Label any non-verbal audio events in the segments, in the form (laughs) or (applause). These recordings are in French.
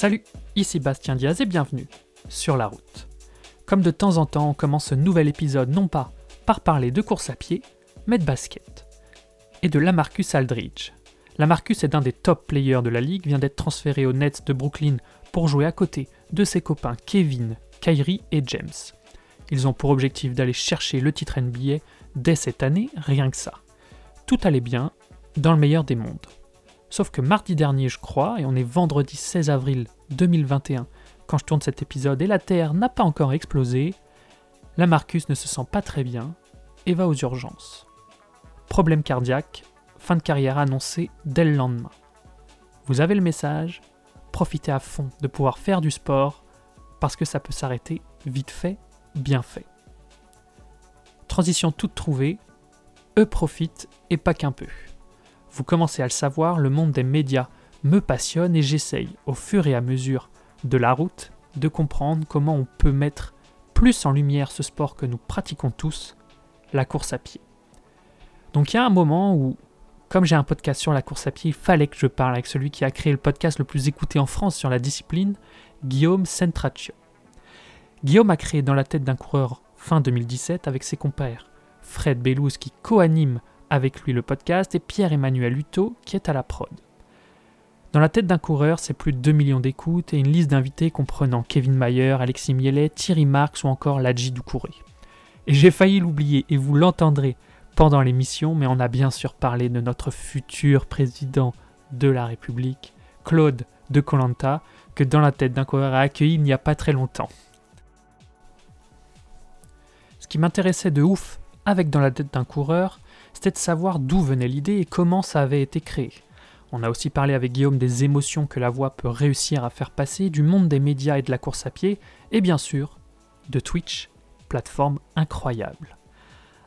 Salut, ici Bastien Diaz et bienvenue sur la route. Comme de temps en temps, on commence ce nouvel épisode non pas par parler de course à pied, mais de basket. Et de Lamarcus Aldridge. Lamarcus est un des top players de la ligue, vient d'être transféré aux Nets de Brooklyn pour jouer à côté de ses copains Kevin, Kyrie et James. Ils ont pour objectif d'aller chercher le titre NBA dès cette année, rien que ça. Tout allait bien, dans le meilleur des mondes. Sauf que mardi dernier, je crois, et on est vendredi 16 avril 2021 quand je tourne cet épisode et la Terre n'a pas encore explosé, la Marcus ne se sent pas très bien et va aux urgences. Problème cardiaque, fin de carrière annoncée dès le lendemain. Vous avez le message, profitez à fond de pouvoir faire du sport parce que ça peut s'arrêter vite fait, bien fait. Transition toute trouvée, eux profitent et pas qu'un peu. Vous commencez à le savoir, le monde des médias me passionne et j'essaye, au fur et à mesure de la route, de comprendre comment on peut mettre plus en lumière ce sport que nous pratiquons tous, la course à pied. Donc il y a un moment où, comme j'ai un podcast sur la course à pied, il fallait que je parle avec celui qui a créé le podcast le plus écouté en France sur la discipline, Guillaume Centraccio. Guillaume a créé dans la tête d'un coureur fin 2017 avec ses compères Fred Bellouz qui co-anime avec lui le podcast et Pierre-Emmanuel Hutto qui est à la prod. Dans la tête d'un coureur, c'est plus de 2 millions d'écoutes et une liste d'invités comprenant Kevin Mayer, Alexis Mielet, Thierry Marx ou encore Ladji Doucouré. Et j'ai failli l'oublier et vous l'entendrez pendant l'émission, mais on a bien sûr parlé de notre futur président de la République, Claude de Colanta, que dans la tête d'un coureur a accueilli il n'y a pas très longtemps. Ce qui m'intéressait de ouf avec dans la tête d'un coureur, c'était de savoir d'où venait l'idée et comment ça avait été créé. On a aussi parlé avec Guillaume des émotions que la voix peut réussir à faire passer, du monde des médias et de la course à pied, et bien sûr, de Twitch, plateforme incroyable.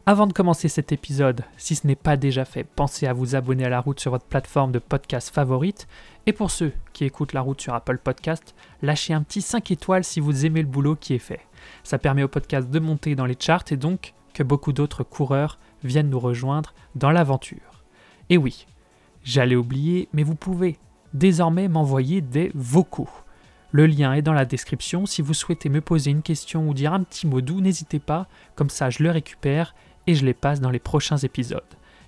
Avant de commencer cet épisode, si ce n'est pas déjà fait, pensez à vous abonner à la route sur votre plateforme de podcast favorite. Et pour ceux qui écoutent la route sur Apple Podcast, lâchez un petit 5 étoiles si vous aimez le boulot qui est fait. Ça permet au podcast de monter dans les charts et donc que beaucoup d'autres coureurs viennent nous rejoindre dans l'aventure. Et oui, j'allais oublier, mais vous pouvez désormais m'envoyer des vocaux. Le lien est dans la description. Si vous souhaitez me poser une question ou dire un petit mot doux, n'hésitez pas, comme ça je le récupère et je les passe dans les prochains épisodes.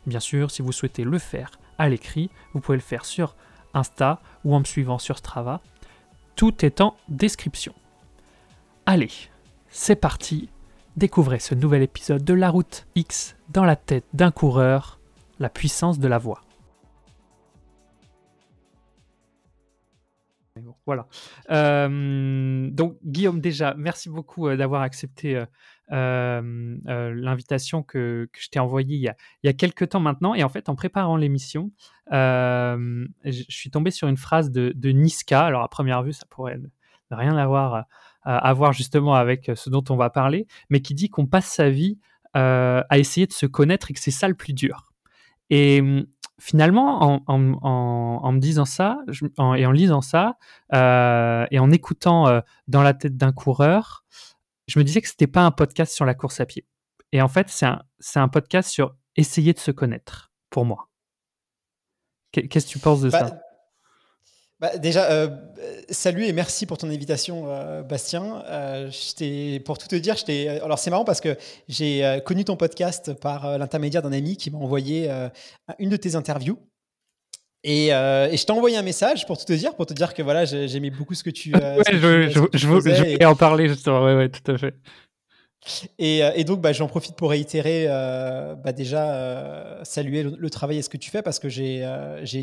Bien sûr, si vous souhaitez le faire à l'écrit, vous pouvez le faire sur Insta ou en me suivant sur Strava. Tout est en description. Allez, c'est parti Découvrez ce nouvel épisode de La Route X dans la tête d'un coureur, la puissance de la voix. Voilà. Euh, donc Guillaume, déjà, merci beaucoup euh, d'avoir accepté euh, l'invitation que, je t'ai envoyée il y, a, quelques temps maintenant. Et en fait, en préparant l'émission, je suis tombé sur une phrase de, de, Niska. Alors à première vue, ça pourrait rien avoir à voir justement avec ce dont on va parler, mais qui dit qu'on passe sa vie euh, à essayer de se connaître et que c'est ça le plus dur. Et hum, finalement, en, en, en, me disant ça et en lisant ça euh, et en écoutant euh, dans la tête d'un coureur, je me disais que c'était pas un podcast sur la course à pied. Et en fait, c'est un, c'est un podcast sur essayer de se connaître pour moi. Qu'est-ce que tu penses de bah, ça? Bah, déjà, euh, salut et merci pour ton invitation, euh, Bastien. Euh, pour tout te dire, alors c'est marrant parce que j'ai connu ton podcast par l'intermédiaire d'un ami qui m'a envoyé une de tes interviews. Et, je t'ai envoyé un message pour tout te dire, pour te dire que voilà, j'aimais beaucoup ce que tu. ouais, je, je, je, voulais en parler justement. Ouais, ouais, tout à fait. Euh, et, donc, bah, j'en profite pour réitérer, euh, bah, déjà, euh, saluer le, travail et ce que tu fais parce que j'ai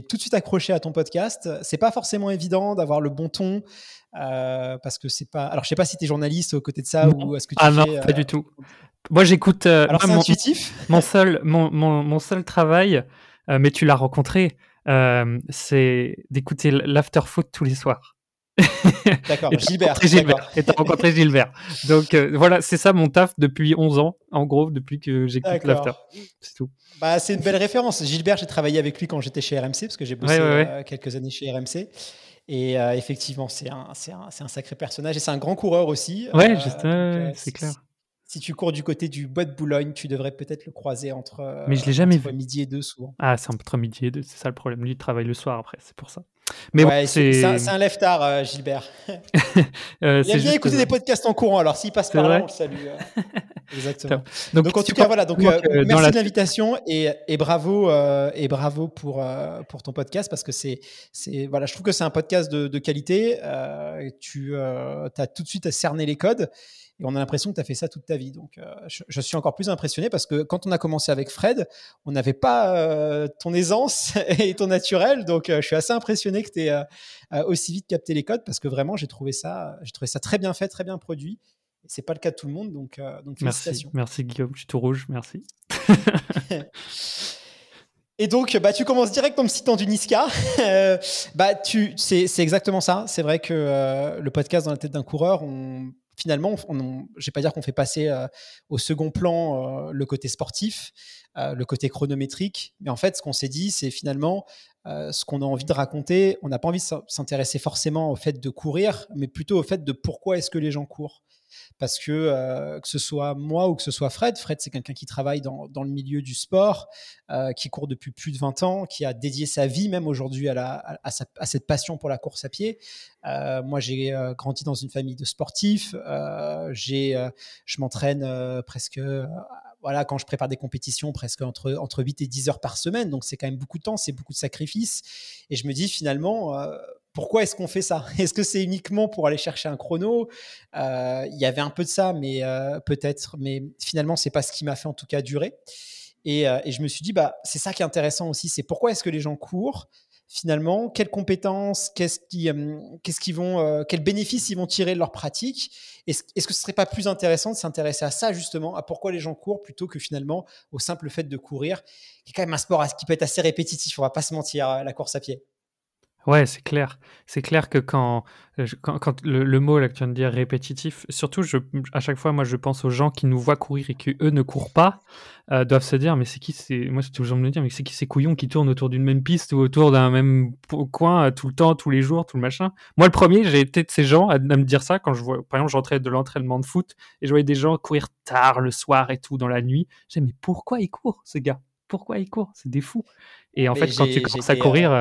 tout de suite accroché à ton podcast. C'est pas forcément évident d'avoir le bon ton parce que c'est pas. Alors, je sais pas si tu es journaliste aux côtés de ça ou est-ce que tu Ah non, pas du tout. Moi, j'écoute. Alors, c'est intuitif. Mon seul, mon, mon, mon seul travail, mais tu l'as rencontré, c'est d'écouter l'afterfoot tous les soirs. (laughs) D'accord, Gilbert. Gilbert. Et t'as rencontré Gilbert. Donc euh, voilà, c'est ça mon taf depuis 11 ans, en gros, depuis que j'écoute l'after. C'est tout. Bah, c'est une belle référence. Gilbert, j'ai travaillé avec lui quand j'étais chez RMC, parce que j'ai bossé euh, quelques années chez RMC. Et euh, effectivement, c'est un, un, un, sacré personnage et c'est un grand coureur aussi. Ouais, c'est clair. Si tu cours du côté du bois de Boulogne, tu devrais peut-être le croiser entre, Mais je l'ai jamais vu. midi et deux souvent. Ah, c'est entre midi et deux, c'est ça le problème. Lui, il travaille le soir après, c'est pour ça. Mais c'est un, lève-tard, euh, Gilbert. (laughs) euh, il aime bien écouter des podcasts en courant, alors s'il passe par là, on le salue. Euh. (laughs) Exactement. donc, en tout cas, voilà. Donc, euh, merci de l'invitation et, et, bravo et bravo pour pour ton podcast parce que c'est c'est voilà, je trouve que c'est un podcast de, de qualité. tu as tout de suite cerné les codes et on a l'impression que tu as fait ça toute ta vie. Donc, euh, je, suis encore plus impressionné parce que quand on a commencé avec Fred, on n'avait pas euh, ton aisance (laughs) et ton naturel. Donc, euh, je suis assez impressionné que tu aies aussi vite capté les codes parce que vraiment, j'ai trouvé ça, j'ai trouvé ça très bien fait, très bien produit. C'est pas le cas de tout le monde, donc, donc félicitations. Merci, Guillaume, je suis tout rouge, merci. (laughs) Et donc, bah, tu commences direct en me citant du Niska. bah, tu, c'est, exactement ça. C'est vrai que le podcast dans la tête d'un coureur, on, finalement, je ne vais pas dire qu'on fait passer euh, au second plan euh, le côté sportif, euh, le côté chronométrique, mais en fait, ce qu'on s'est dit, c'est finalement ce qu'on a envie de raconter. On n'a pas envie de s'intéresser forcément au fait de courir, mais plutôt au fait de pourquoi est-ce que les gens courent parce que euh, que ce soit moi ou que ce soit Fred, Fred c'est quelqu'un qui travaille dans, dans, le milieu du sport, euh, qui court depuis plus de 20 ans, qui a dédié sa vie même aujourd'hui à, la, à, cette passion pour la course à pied. Euh, moi j'ai grandi dans une famille de sportifs, j'ai, je m'entraîne presque voilà, quand je prépare des compétitions, presque entre, entre 8 et 10 heures par semaine. Donc, c'est quand même beaucoup de temps, c'est beaucoup de sacrifices. Et je me dis finalement, pourquoi est-ce qu'on fait ça? (laughs) Est-ce que c'est uniquement pour aller chercher un chrono? Euh, Il y avait un peu de ça, mais euh, peut-être. Mais finalement, c'est pas ce qui m'a fait en tout cas durer. Et, euh, et je me suis dit, bah, c'est ça qui est intéressant aussi. C'est pourquoi est-ce que les gens courent Finalement, quelles compétences, qu'est-ce qui, qu'est-ce qu'ils vont, quels bénéfices ils vont tirer de leur pratique? Est-ce, est-ce que ce serait pas plus intéressant de s'intéresser à ça justement, à pourquoi les gens courent plutôt que finalement au simple fait de courir, qui est quand même un sport qui peut être assez répétitif. On va pas se mentir, la course à pied? Ouais, c'est clair. C'est clair que quand, euh, quand, le, mot là que tu viens de dire répétitif, surtout je, à chaque fois, moi je pense aux gens qui nous voient courir et qui eux ne courent pas, euh, doivent se dire mais c'est qui c'est moi c'est toujours me dire mais c'est qui ces couillons qui tournent autour d'une même piste ou autour d'un même coin euh, tout le temps, tous les jours, tout le machin? Moi le premier, j'ai été de ces gens à, me dire ça quand je vois, par exemple, j'entrais de l'entraînement de foot et je voyais des gens courir tard le soir et tout dans la nuit. Je disais mais pourquoi ils courent ces gars? Pourquoi ils courent? C'est des fous. Et en fait quand tu commences à courir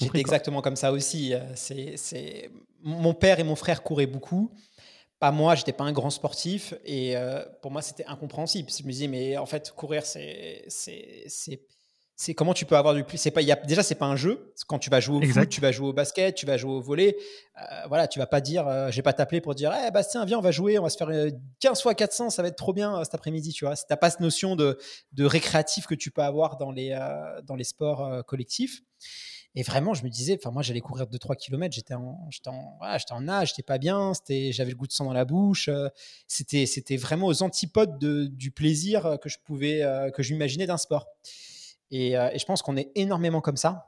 J'étais exactement comme ça aussi. Euh, c'est, Mon père et mon frère couraient beaucoup. Pas moi, j'étais pas un grand sportif. Et euh, pour moi, c'était incompréhensible. Je me disais, mais en fait, courir, c'est. c'est comment tu peux avoir du plus c'est pas y a, déjà c'est pas un jeu quand tu vas jouer au foot tu vas jouer au basket tu vas jouer au volet euh, voilà tu vas pas dire je vais pas t'appeler pour dire eh Bastien viens on va jouer on va se faire 15 fois 400 ça va être trop bien cet après-midi tu vois t'as pas cette notion de, de récréatif que tu peux avoir dans les dans les sports collectifs et vraiment, je me disais, enfin, moi, j'allais courir 2-3 km, j'étais en, j'étais en, voilà, j'étais en âge, j'étais pas bien, c'était, j'avais le goût de sang dans la bouche. Euh, c'était, c'était vraiment aux antipodes de, du plaisir que je pouvais, euh, que j'imaginais d'un sport. Euh, et, je pense qu'on est énormément comme ça.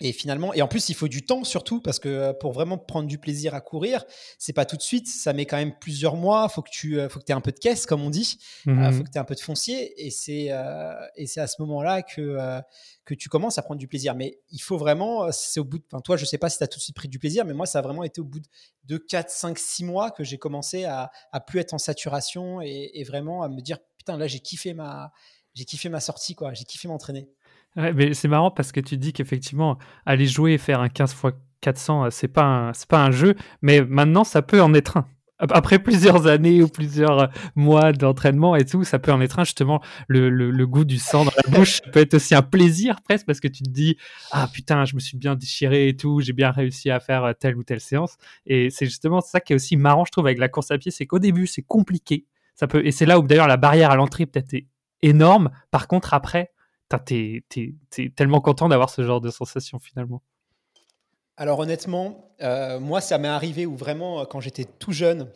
Et finalement, et en plus, il faut du temps surtout parce que euh, pour vraiment prendre du plaisir à courir, c'est pas tout de suite. Ça met quand même plusieurs mois. Faut que tu, euh, faut que aies un peu de caisse, comme on dit. Il mmh faut que tu aies un peu de foncier. Et c'est, euh, et c'est à ce moment-là que, que tu commences à prendre du plaisir. Mais il faut vraiment, c'est au bout de, enfin, toi, je sais pas si tu as tout de suite pris du plaisir, mais moi, ça a vraiment été au bout de 4, 5, 6 mois que j'ai commencé à, à plus être en saturation et, et vraiment à me dire, putain, là, j'ai kiffé ma, j'ai kiffé ma sortie, quoi. J'ai kiffé m'entraîner mais c'est marrant parce que tu dis qu'effectivement, aller jouer et faire un 15 x 400, c'est pas c'est pas un jeu, mais maintenant ça peut en être un. Après plusieurs années ou plusieurs euh, mois d'entraînement et tout, ça peut en être un. Justement, le, le, goût du sang dans la (laughs) bouche peut être aussi un plaisir presque parce que tu te dis ah putain, je me suis bien déchiré et tout, j'ai bien réussi à faire telle ou telle séance. Et c'est justement ça qui est aussi marrant, je trouve, avec la course à pied, c'est qu'au début c'est compliqué. Ça peut et c'est là où d'ailleurs la barrière à l'entrée peut-être est énorme. Par contre après t'es es, tellement content d'avoir ce genre de sensation finalement. Alors honnêtement, euh, moi ça m'est arrivé où vraiment quand j'étais tout jeune,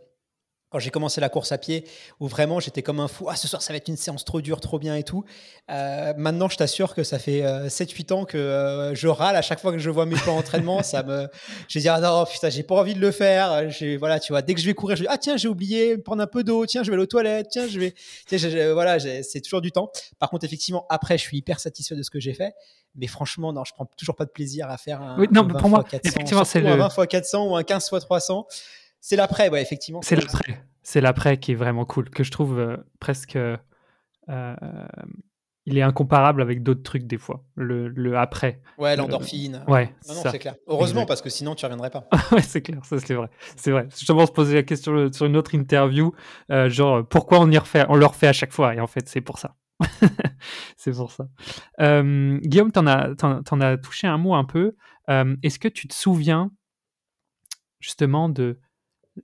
quand j'ai commencé la course à pied, où vraiment j'étais comme un fou, ah ce soir ça va être une séance trop dure, trop bien et tout. Euh, maintenant, je t'assure que ça fait 7-8 euh, ans que euh, je râle à chaque fois que je vois mes plans d'entraînement. ça me, je dis ah non putain, j'ai pas envie de le faire. Voilà, tu vois, dès que je vais courir, je dis ah tiens j'ai oublié prendre un peu d'eau, tiens je vais aller aux toilettes, tiens je vais, tiens, voilà, c'est toujours du temps. Par contre, effectivement, après, je suis hyper satisfait de ce que j'ai fait. Mais franchement, non, je prends toujours pas de plaisir à faire un, non, pour moi, effectivement, c'est le 20 x 400 ou un 15 x 300. C'est l'après, ouais, effectivement. C'est l'après. C'est l'après qui est vraiment cool, que je trouve euh, presque. Euh, il est incomparable avec d'autres trucs des fois. Le, le après. Ouais, l'endorphine. ouais. Non, non, c'est clair. Heureusement, parce que sinon, tu reviendrais pas. (laughs) ouais, c'est clair, ça c'est vrai. C'est vrai. Justement, se poser la question sur une autre interview, euh, genre pourquoi on y refait, on le refait à chaque fois, et en fait, c'est pour ça. (laughs) c'est pour ça. Euh, Guillaume, t'en as, en, as touché un mot un peu. Euh, est-ce que tu te souviens justement de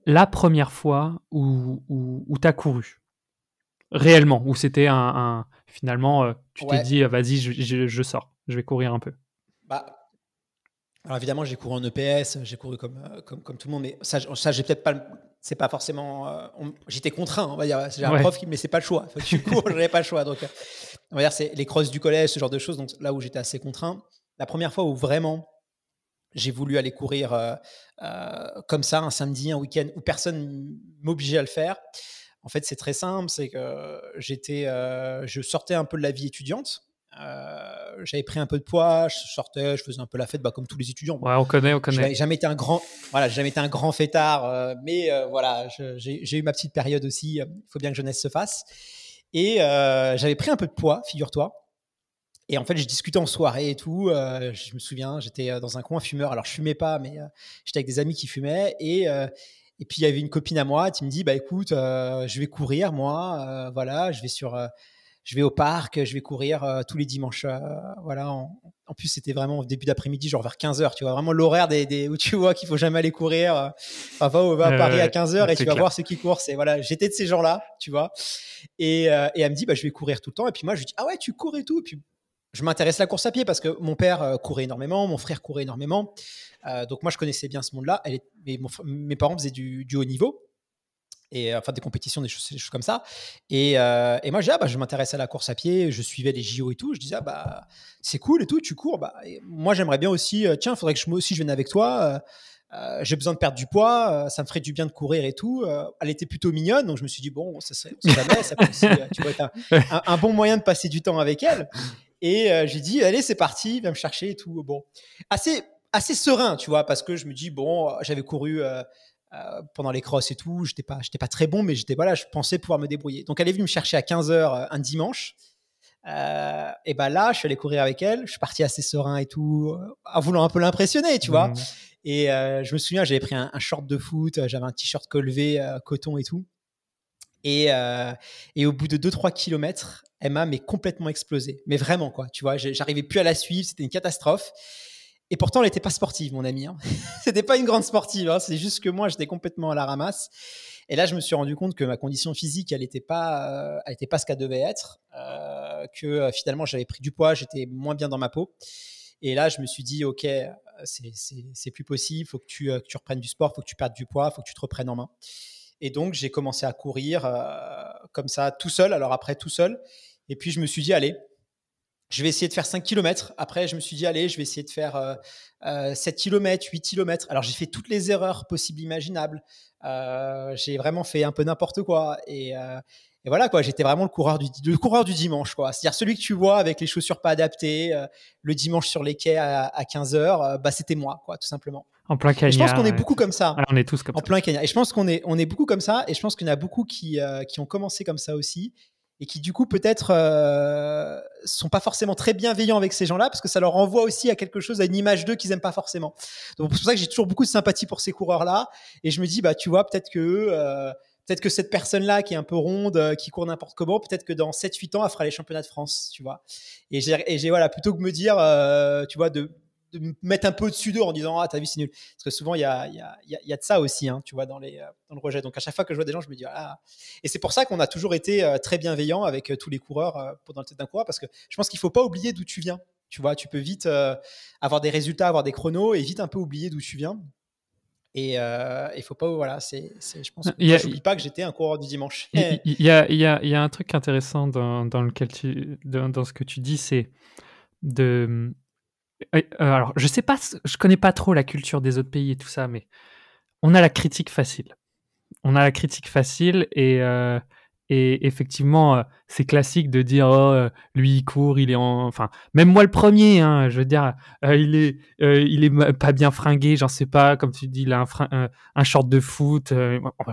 la première fois où, où, où tu as couru? Réellement, où c'était un, finalement, euh, tu t'es dit, vas-y, je, je, sors, je vais courir un peu. Bah, alors évidemment, j'ai couru en EPS, j'ai couru comme, comme, comme, tout le monde, mais ça, ça j'ai peut-être pas c'est pas forcément. Euh, j'étais contraint, on va dire. J'ai un prof qui, mais c'est pas le choix. Que tu cours, (laughs) j'avais pas le choix. Donc, euh, on va dire, c'est les crosses du collège, ce genre de choses. Donc là où j'étais assez contraint, la première fois où vraiment j'ai voulu aller courir euh, comme ça un samedi, un week-end où personne m'obligeait à le faire. En fait, c'est très simple, c'est que j'étais, je sortais un peu de la vie étudiante. Euh, j'avais pris un peu de poids, je sortais, je faisais un peu la fête, bah, comme tous les étudiants. Ouais, on connaît, on connaît. J'avais jamais été un grand, voilà, jamais été un grand fêtard, euh, mais euh, voilà, j'ai eu ma petite période aussi. Il faut bien que jeunesse se fasse. Et j'avais pris un peu de poids, figure-toi. Et en fait, je discutais en soirée et tout. je me souviens, j'étais dans un coin fumeur. Alors, je fumais pas, mais j'étais avec des amis qui fumaient. Et, et puis, il y avait une copine à moi qui me dit Bah écoute, je vais courir, moi. voilà, je vais sur je vais au parc, je vais courir euh, tous les dimanches. Euh, voilà. En, plus, c'était vraiment au début d'après-midi, genre vers 15h. Tu vois, vraiment l'horaire des, où tu vois qu'il faut jamais aller courir. Euh, va, va à Paris à 15h et tu vas voir ceux qui courent. C'est, voilà, j'étais de ces gens-là, tu vois. Et, et, elle me dit, bah, je vais courir tout le temps. Et puis moi, je lui dis, ah ouais, tu cours et tout. Et puis, je m'intéresse à la course à pied parce que mon père courait énormément, mon frère courait énormément. donc moi, je connaissais bien ce monde-là. mes parents faisaient du, haut niveau et enfin des compétitions, des choses, comme ça. Et, euh, moi, je, ah, bah, je m'intéresse à la course à pied, je suivais les JO et tout. Je disais, ah, bah, c'est cool et tout, tu cours. Bah, moi, j'aimerais bien aussi, euh, tiens, il faudrait que je, moi aussi je vienne avec toi. Euh, j'ai besoin de perdre du poids, ça me ferait du bien de courir et tout. elle était plutôt mignonne, donc je me suis dit, bon, ça serait, jamais, ça peut aussi, être un, bon moyen de passer du temps avec elle. Et j'ai dit, allez, c'est parti, viens me chercher et tout. Bon, assez, assez serein, tu vois, parce que je me dis, bon, j'avais couru euh, pendant les crosses et tout. J'étais pas, j'étais pas très bon, mais j'étais voilà, je pensais pouvoir me débrouiller. Donc elle est venue me chercher à 15h euh, un dimanche. Euh, et ben là, je suis allé courir avec elle. Je suis parti assez serein et tout, en voulant un peu l'impressionner, tu vois. Mmh. Et je me souviens, j'avais pris un, short de foot, j'avais un t-shirt colvé, coton et tout. Et, et au bout de 2-3 km, elle m'a mais complètement explosé. Mais vraiment, quoi. Tu vois, j'arrivais plus à la suivre, c'était une catastrophe. Et pourtant, elle n'était pas sportive, mon ami. Hein. (laughs) C'était pas une grande sportive. Hein. C'est juste que moi, j'étais complètement à la ramasse. Et là, je me suis rendu compte que ma condition physique, elle n'était pas, euh, elle était pas ce qu'elle devait être. Euh, que euh, finalement, j'avais pris du poids, j'étais moins bien dans ma peau. Et là, je me suis dit, ok, c'est plus possible. Faut que tu, que tu reprennes du sport, faut que tu perdes du poids, faut que tu te reprennes en main. Et donc, j'ai commencé à courir comme ça, tout seul. Alors après, tout seul. Et puis, je me suis dit, allez, je vais essayer de faire 5 km. Après, je me suis dit, allez, je vais essayer de faire 7 km, 8 km. Alors, j'ai fait toutes les erreurs possibles, imaginables. Euh, j'ai vraiment fait un peu n'importe quoi. Et, euh, et, voilà, quoi. J'étais vraiment le coureur du, le coureur du dimanche, quoi. C'est-à-dire celui que tu vois avec les chaussures pas adaptées, euh, le dimanche sur les quais à, 15 h bah, c'était moi, quoi, tout simplement. En plein Kenya. je pense qu'on est beaucoup comme ça. on est tous comme en plein Kenya. Et je pense qu'on est, on est beaucoup comme ça. Et je pense qu'il y en a beaucoup qui, qui ont commencé comme ça aussi et qui du coup peut-être euh, sont pas forcément très bienveillants avec ces gens-là parce que ça leur renvoie aussi à quelque chose, à une image d'eux qu'ils aiment pas forcément. Donc c'est pour ça que j'ai toujours beaucoup de sympathie pour ces coureurs-là et je me dis bah tu vois peut-être que euh, peut-être que cette personne-là qui est un peu ronde, euh, qui court n'importe comment, peut-être que dans 7-8 ans elle fera les championnats de France, tu vois. Et j'ai voilà plutôt que me dire euh, tu vois de de me mettre un peu au-dessus d'eux en disant ah ta vie c'est nul. Parce que souvent il y a, y, a, y a, de ça aussi hein, tu vois dans, les, euh, dans le rejet. Donc à chaque fois que je vois des gens je me dis ah et c'est pour ça qu'on a toujours été euh, très bienveillant avec euh, tous les coureurs pendant le tête d'un coureur parce que je pense qu'il faut pas oublier d'où tu viens. Tu vois tu peux vite avoir des résultats avoir des chronos et vite un peu oublier d'où tu viens. Et il faut pas voilà c'est je pense que j'oublie pas que j'étais un coureur du dimanche. Il y, a, y, a, y a un truc intéressant dans, dans lequel tu dans, dans ce que tu dis c'est de euh, alors, je sais pas, je connais pas trop la culture des autres pays et tout ça, mais on a la critique facile. On a la critique facile et, euh, Et effectivement, euh, c'est classique de dire oh, lui il court, il est en, enfin même moi le premier, hein, je veux dire, il est, il est pas bien fringué, j'en sais pas, comme tu dis, il a un, un short de foot.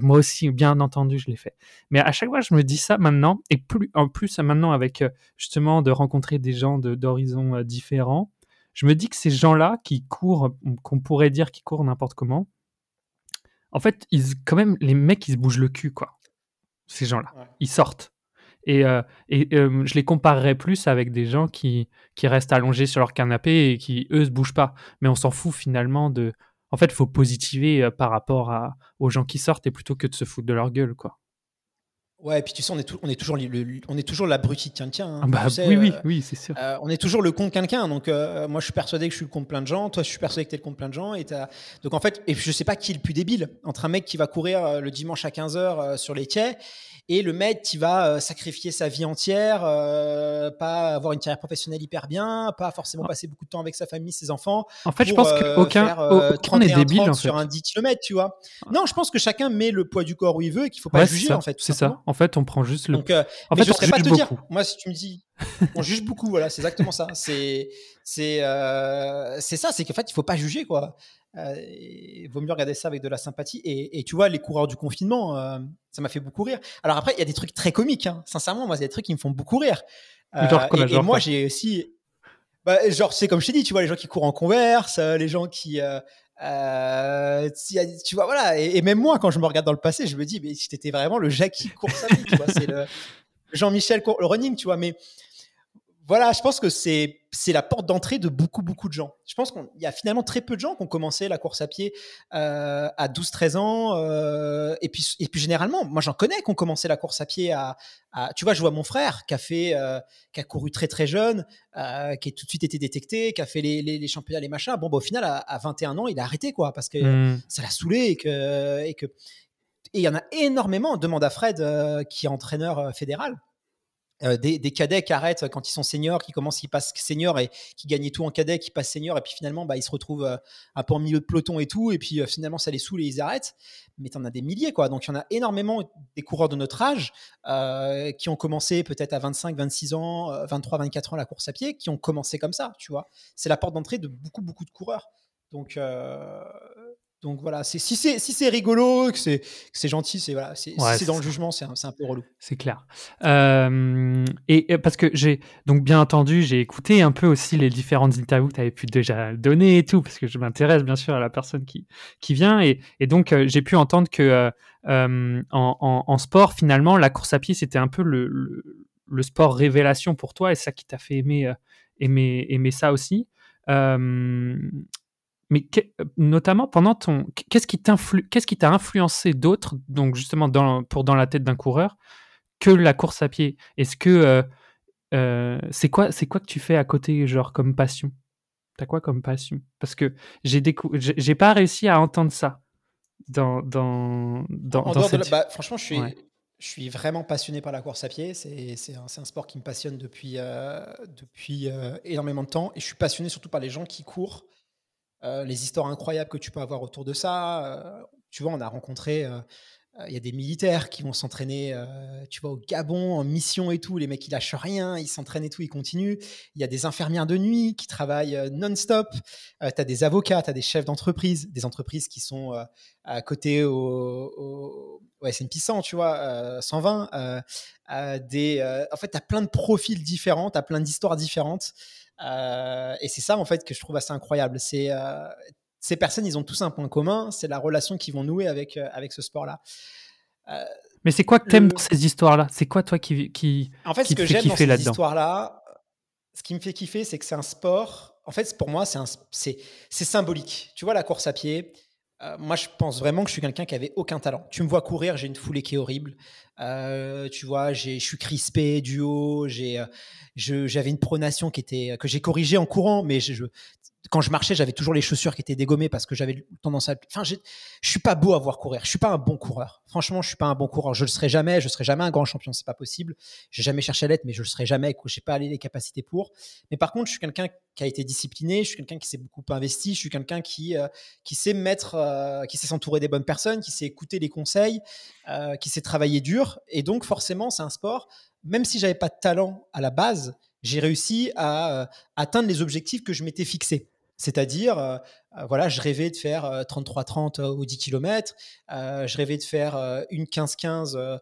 moi aussi, bien entendu, je l'ai fait. Mais à chaque fois, je me dis ça maintenant, et plus en plus maintenant avec justement de rencontrer des gens d'horizons différents, je me dis que ces gens-là qui courent, qu'on pourrait dire qui courent n'importe comment, en fait, ils, quand même, les mecs, ils se bougent le cul, quoi ces gens-là. Ils sortent. Et, euh, et euh, je les comparerais plus avec des gens qui, qui restent allongés sur leur canapé et qui, eux, se bougent pas. Mais on s'en fout finalement de. En fait, il faut positiver euh, par rapport à, aux gens qui sortent et plutôt que de se foutre de leur gueule, quoi. Ouais, et puis tu sais, on est, on est toujours, le, on est toujours l'abruti de quelqu'un. Hein, ah bah, oui, oui, oui, c'est sûr. on est toujours le con de quelqu'un. Donc, moi, je suis persuadé que je suis le con de plein de gens. Toi, je suis persuadé que tu es le con de plein de gens. Et donc, en fait, et je sais pas qui est le plus débile entre un mec qui va courir le dimanche à 15h sur les quais et le mec qui va euh, sacrifier sa vie entière, euh, pas avoir une carrière professionnelle hyper bien, pas forcément passer beaucoup de temps avec sa famille, ses enfants. En fait, je pense qu'aucun euh, aucun n'est débile en fait. sur un 10 km, tu vois. Ah. Non, je pense que chacun met le poids du corps où il veut et qu'il faut pas juger en fait. C'est ça. En fait, on prend juste le. Donc, en fait, je ne saurais pas te dire. Moi, si tu me dis, (laughs) on juge beaucoup, voilà, c'est exactement ça. C'est c'est c'est ça, c'est qu'en fait, il faut pas juger quoi. Euh, il vaut mieux regarder ça avec de la sympathie. Et, tu vois, les coureurs du confinement, euh, ça m'a fait beaucoup rire. Alors après, il y a des trucs très comiques. Hein. Sincèrement, moi, il y a des trucs qui me font beaucoup rire. Euh, et, moi, j'ai aussi. Bah, genre, c'est comme je t'ai dit, tu vois, les gens qui courent en converse, les gens qui. tu vois, voilà. Et, même moi, quand je me regarde dans le passé, je me dis, mais si t'étais vraiment le Jackie course à tu vois, c'est le (laughs) Jean-Michel, le running, tu vois. Mais voilà, je pense que c'est c'est la porte d'entrée de beaucoup beaucoup de gens. Je pense qu'il y a finalement très peu de gens qui ont commencé la course à pied euh, à 12-13 ans. Euh, et puis et puis généralement, moi j'en connais qui ont commencé la course à pied à, tu vois, je vois mon frère qui a fait euh, qui a couru très très jeune, qui a tout de suite été détecté, qui a fait les, les, championnats les machins. Bon, bah, au final à, 21 ans, il a arrêté quoi parce que mmh. ça l'a saoulé et que et que et il y en a énormément. Demande à Fred qui est entraîneur fédéral euh, des, cadets qui arrêtent quand ils sont seniors, qui commencent, qui passent seniors et qui gagnent tout en cadet, qui passent seniors et puis finalement bah, ils se retrouvent euh, un peu en milieu de peloton et tout, et puis euh, finalement ça les saoule et ils arrêtent. Mais tu en as des milliers quoi. Donc il y en a énormément des coureurs de notre âge qui ont commencé peut-être à 25, 26 ans, 23, 24 ans la course à pied, qui ont commencé comme ça, tu vois. C'est la porte d'entrée de beaucoup, beaucoup de coureurs. Donc, donc voilà, si c'est si rigolo, que c'est gentil, c'est voilà, si c'est dans le jugement, c'est un, un, peu relou. C'est clair. Euh, et, parce que j'ai donc bien entendu, j'ai écouté un peu aussi les différentes interviews que tu avais pu déjà donner et tout, parce que je m'intéresse bien sûr à la personne qui qui vient et, et donc euh, j'ai pu entendre que euh, en, en, sport finalement la course à pied c'était un peu le, le, sport révélation pour toi et ça qui t'a fait aimer aimer aimer ça aussi. Euh, mais notamment pendant ton. Qu'est-ce qui qu'est-ce qui t'a influencé d'autre, donc justement dans, pour dans la tête d'un coureur, que la course à pied? Est-ce que euh, euh, c'est quoi, c'est quoi que tu fais à côté, genre comme passion? T'as quoi comme passion? Parce que j'ai j'ai pas réussi à entendre ça dans dans dans, bah, franchement, je suis je suis vraiment passionné par la course à pied. C'est un, un, sport qui me passionne depuis euh, depuis énormément de temps, et je suis passionné surtout par les gens qui courent euh, les histoires incroyables que tu peux avoir autour de ça. Euh, tu vois, on a rencontré, euh, il y a des militaires qui vont s'entraîner, tu vois, au Gabon, en mission et tout. Les mecs, ils lâchent rien, ils s'entraînent et tout, ils continuent. Il y a des infirmières de nuit qui travaillent non-stop. tu as des avocats, tu as des chefs d'entreprise, des entreprises qui sont à côté au, au, au S&P 100, tu vois, 120. des, en fait, tu as plein de profils différents, tu as plein d'histoires différentes. Euh, et c'est ça, en fait, que je trouve assez incroyable. C'est euh, ces personnes, ils ont tous un point commun, c'est la relation qu'ils vont nouer avec, euh, avec ce sport-là. Mais c'est quoi que t'aimes dans ces histoires-là? C'est quoi, toi, qui, qui, en fait, qui ce que j'aime dans ces histoires-là, ce qui me fait kiffer, c'est que c'est un sport. En fait, pour moi, c'est symbolique. Tu vois, la course à pied, moi, je pense vraiment que je suis quelqu'un qui avait aucun talent. Tu me vois courir, j'ai une foulée qui est horrible. tu vois, je suis crispé du haut. J'ai, j'avais une pronation qui était que j'ai corrigée en courant, mais je, quand je marchais, j'avais toujours les chaussures qui étaient dégommées parce que j'avais tendance à. Enfin, je suis pas beau à voir courir. Je suis pas un bon coureur. Franchement, je suis pas un bon coureur. Je le serai jamais. Je serai jamais un grand champion. C'est pas possible. J'ai jamais cherché à l'être, mais je le serai jamais. Je n'ai pas les capacités pour. Mais par contre, je suis quelqu'un qui a été discipliné. Je suis quelqu'un qui s'est beaucoup investi. Je suis quelqu'un qui euh, qui sait mettre, euh, qui sait s'entourer des bonnes personnes, qui sait écouter les conseils, euh, qui sait travailler dur. Et donc, forcément, c'est un sport. Même si j'avais pas de talent à la base, j'ai réussi à atteindre les objectifs que je m'étais fixés. C'est-à-dire, euh, euh, voilà, je rêvais de faire 33-30 au 10 km, je rêvais de faire une 15-15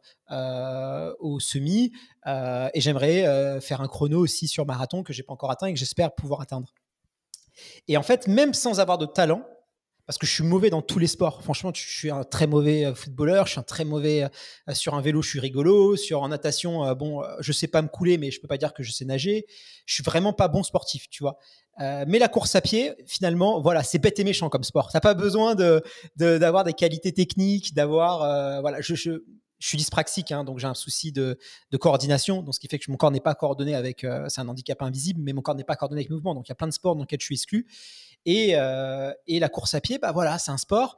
au semi, et j'aimerais faire un chrono aussi sur marathon que j'ai pas encore atteint et que j'espère pouvoir atteindre. Et en fait, même sans avoir de talent, parce que je suis mauvais dans tous les sports. Franchement, je suis un très mauvais euh, footballeur, je suis un très mauvais euh, sur un vélo, je suis rigolo, sur en natation, euh, bon, je sais pas me couler, mais je peux pas dire que je sais nager. Je suis vraiment pas bon sportif, tu vois. Mais la course à pied, finalement, voilà, c'est bête et méchant comme sport. T'as pas besoin de d'avoir des qualités techniques, d'avoir, voilà, je, suis dyspraxique, hein, donc j'ai un souci de, de, coordination, donc ce qui fait que mon corps n'est pas coordonné avec, c'est un handicap invisible, mais mon corps n'est pas coordonné avec mes mouvements. Donc il y a plein de sports dans lesquels je suis exclu. Euh, et, la course à pied, bah voilà, c'est un sport.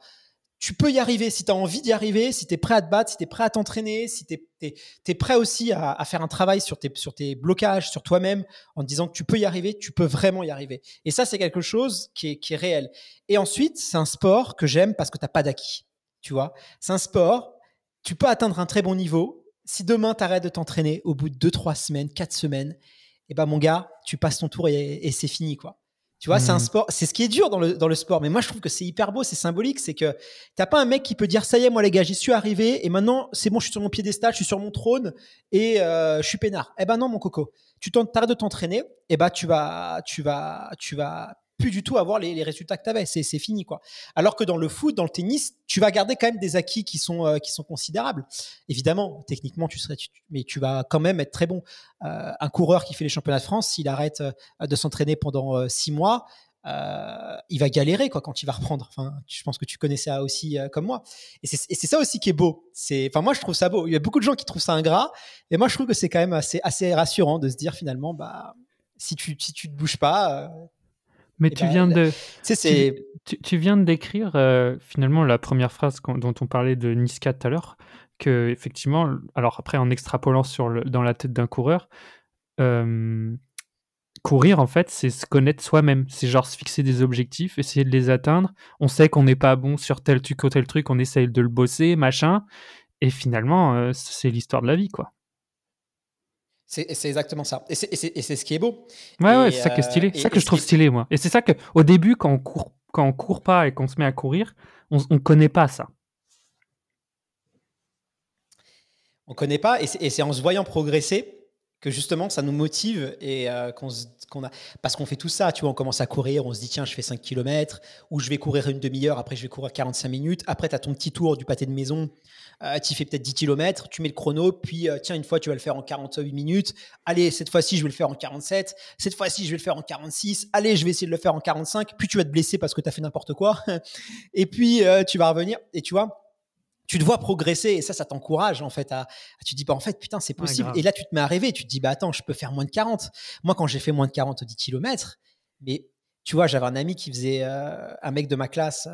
Tu peux y arriver si tu as envie d'y arriver, si tu es prêt à te battre, si tu es prêt à t'entraîner, si tu es, prêt aussi à, faire un travail sur tes, sur tes blocages, sur toi-même, en te disant que tu peux y arriver, tu peux vraiment y arriver. Et ça, c'est quelque chose qui est, qui est réel. Et ensuite, c'est un sport que j'aime parce que tu n'as pas d'acquis. Tu vois, c'est un sport, tu peux atteindre un très bon niveau. Si demain, tu arrêtes de t'entraîner au bout de 2, 3 semaines, 4 semaines, eh ben mon gars, tu passes ton tour et, et c'est fini. quoi. Tu vois, c'est un mmh. sport, c'est ce qui est dur dans le, dans le sport. Mais moi, je trouve que c'est hyper beau, c'est symbolique. C'est que t'as pas un mec qui peut dire, ça y est, moi, les gars, j'y suis arrivé et maintenant, c'est bon, je suis sur mon piédestal, je suis sur mon trône et euh, je suis peinard. Eh ben non, mon coco. Tu t'arrêtes de t'entraîner, et eh ben tu vas, tu vas, tu vas plus du tout avoir les, résultats que tu avais. C'est fini, quoi. Alors que dans le foot, dans le tennis, tu vas garder quand même des acquis qui sont, euh, qui sont considérables. Évidemment, techniquement, tu serais, mais tu vas quand même être très bon. Euh, un coureur qui fait les championnats de France, s'il arrête euh, de s'entraîner pendant six mois, il va galérer quoi quand il va reprendre. Enfin, je pense que tu connais ça aussi comme moi. Et c'est ça aussi qui est beau. C'est, enfin moi je trouve ça beau. Il y a beaucoup de gens qui trouvent ça ingrat, et moi je trouve que c'est quand même assez, assez rassurant de se dire finalement bah si tu si tu te bouges pas, mais tu, ben, viens de, tu, tu, viens de décrire euh, finalement la première phrase dont on parlait de Niska tout à l'heure, que effectivement, alors après en extrapolant sur le, dans la tête d'un coureur, euh, courir en fait, c'est se connaître soi-même, c'est genre se fixer des objectifs, essayer de les atteindre. On sait qu'on n'est pas bon sur tel truc ou tel truc, on essaye de le bosser, machin, et finalement, euh, c'est l'histoire de la vie, quoi. C'est exactement ça. Et c'est ce qui est beau. Ouais, ouais c'est ça qui est stylé. C'est ça que je trouve stylé, moi. Et c'est ça que, au début, quand on court, quand on court pas et qu'on se met à courir, on ne connaît pas ça. On connaît pas, et c'est en se voyant progresser que justement ça nous motive et euh, qu'on a parce qu'on fait tout ça tu vois on commence à courir on se dit tiens je fais 5 km ou je vais courir une demi-heure après je vais courir 45 minutes après tu as ton petit tour du pâté de maison euh, tu fais peut-être 10 km, tu mets le chrono, puis euh, tiens, une fois tu vas le faire en 48 minutes, allez, cette fois-ci je vais le faire en 47, cette fois-ci je vais le faire en 46, allez, je vais essayer de le faire en 45, puis tu vas te blesser parce que tu as fait n'importe quoi, (laughs) et puis tu vas revenir, et tu vois, tu te vois progresser et ça, ça t'encourage en fait à, tu te dis bah en fait putain c'est possible et là tu te mets à rêver, tu te dis bah attends je peux faire moins de 40. Moi quand j'ai fait moins de 40 au 10 km, mais tu vois j'avais un ami qui faisait un mec de ma classe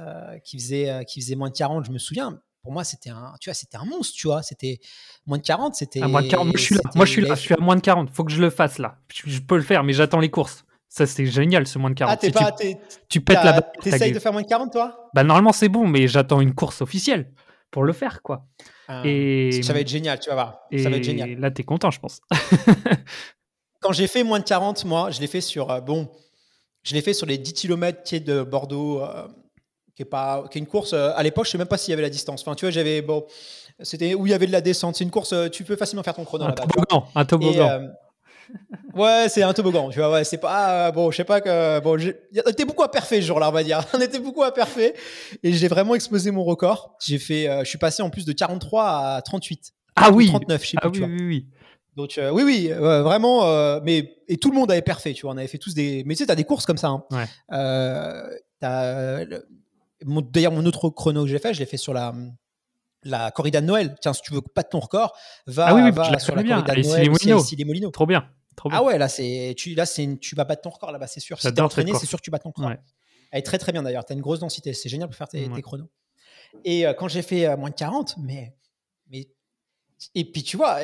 qui faisait qui faisait moins de 40, je me souviens, pour moi, c'était un, tu vois, c'était un monstre, tu vois. C'était moins de 40, c'était. À moins de 40, moi je suis là, moi je suis là, je suis à moins de 40. Faut que je le fasse là. Je, peux le faire, mais j'attends les courses. Ça, c'est génial ce moins de 40. Ah, pas, tu, tu pètes la barre. T'essayes de faire moins de 40, toi? Bah, normalement, c'est bon, mais j'attends une course officielle pour le faire, quoi. Ah, et ça va être génial, tu vas voir. ça va être génial. Là, t'es content, je pense. (laughs) Quand j'ai fait moins de 40, moi, je l'ai fait sur, euh, bon, je l'ai fait sur les 10 km de Bordeaux. Euh, qui est pas qui est une course euh, à l'époque je sais même pas s'il y avait la distance enfin tu vois j'avais bon c'était où il y avait de la descente c'est une course tu peux facilement faire ton chrono un toboggan un toboggan ouais c'est un toboggan tu vois ouais c'est pas bon je sais pas que bon on était beaucoup à parfait ce jour-là on va dire (laughs) on était beaucoup à parfait et j'ai vraiment explosé mon record j'ai fait je suis passé en plus de 43 à 38 ah oui 39 je sais ah oui, oui, oui donc oui, oui, vraiment, mais et tout le monde avait parfait, tu vois, on avait fait tous des, mais tu sais, t'as des courses comme ça. Hein. Ouais. t'as D'ailleurs, mon autre chrono que j'ai fait, je l'ai fait sur la, la corrida de Noël. Tiens, si tu veux pas ton record, va, ah oui, va sur la corrida de Noël. Molino. Molino. Trop bien. Ah ouais, là, c'est, tu, là, c'est, tu vas battre ton record là-bas, c'est sûr. Si t'es entraîné, c'est sûr que tu bats ton record. Elle est très très bien d'ailleurs. Tu as une grosse densité. C'est génial pour faire tes, chronos. Et quand j'ai fait moins de 40, mais, mais. Et puis tu vois,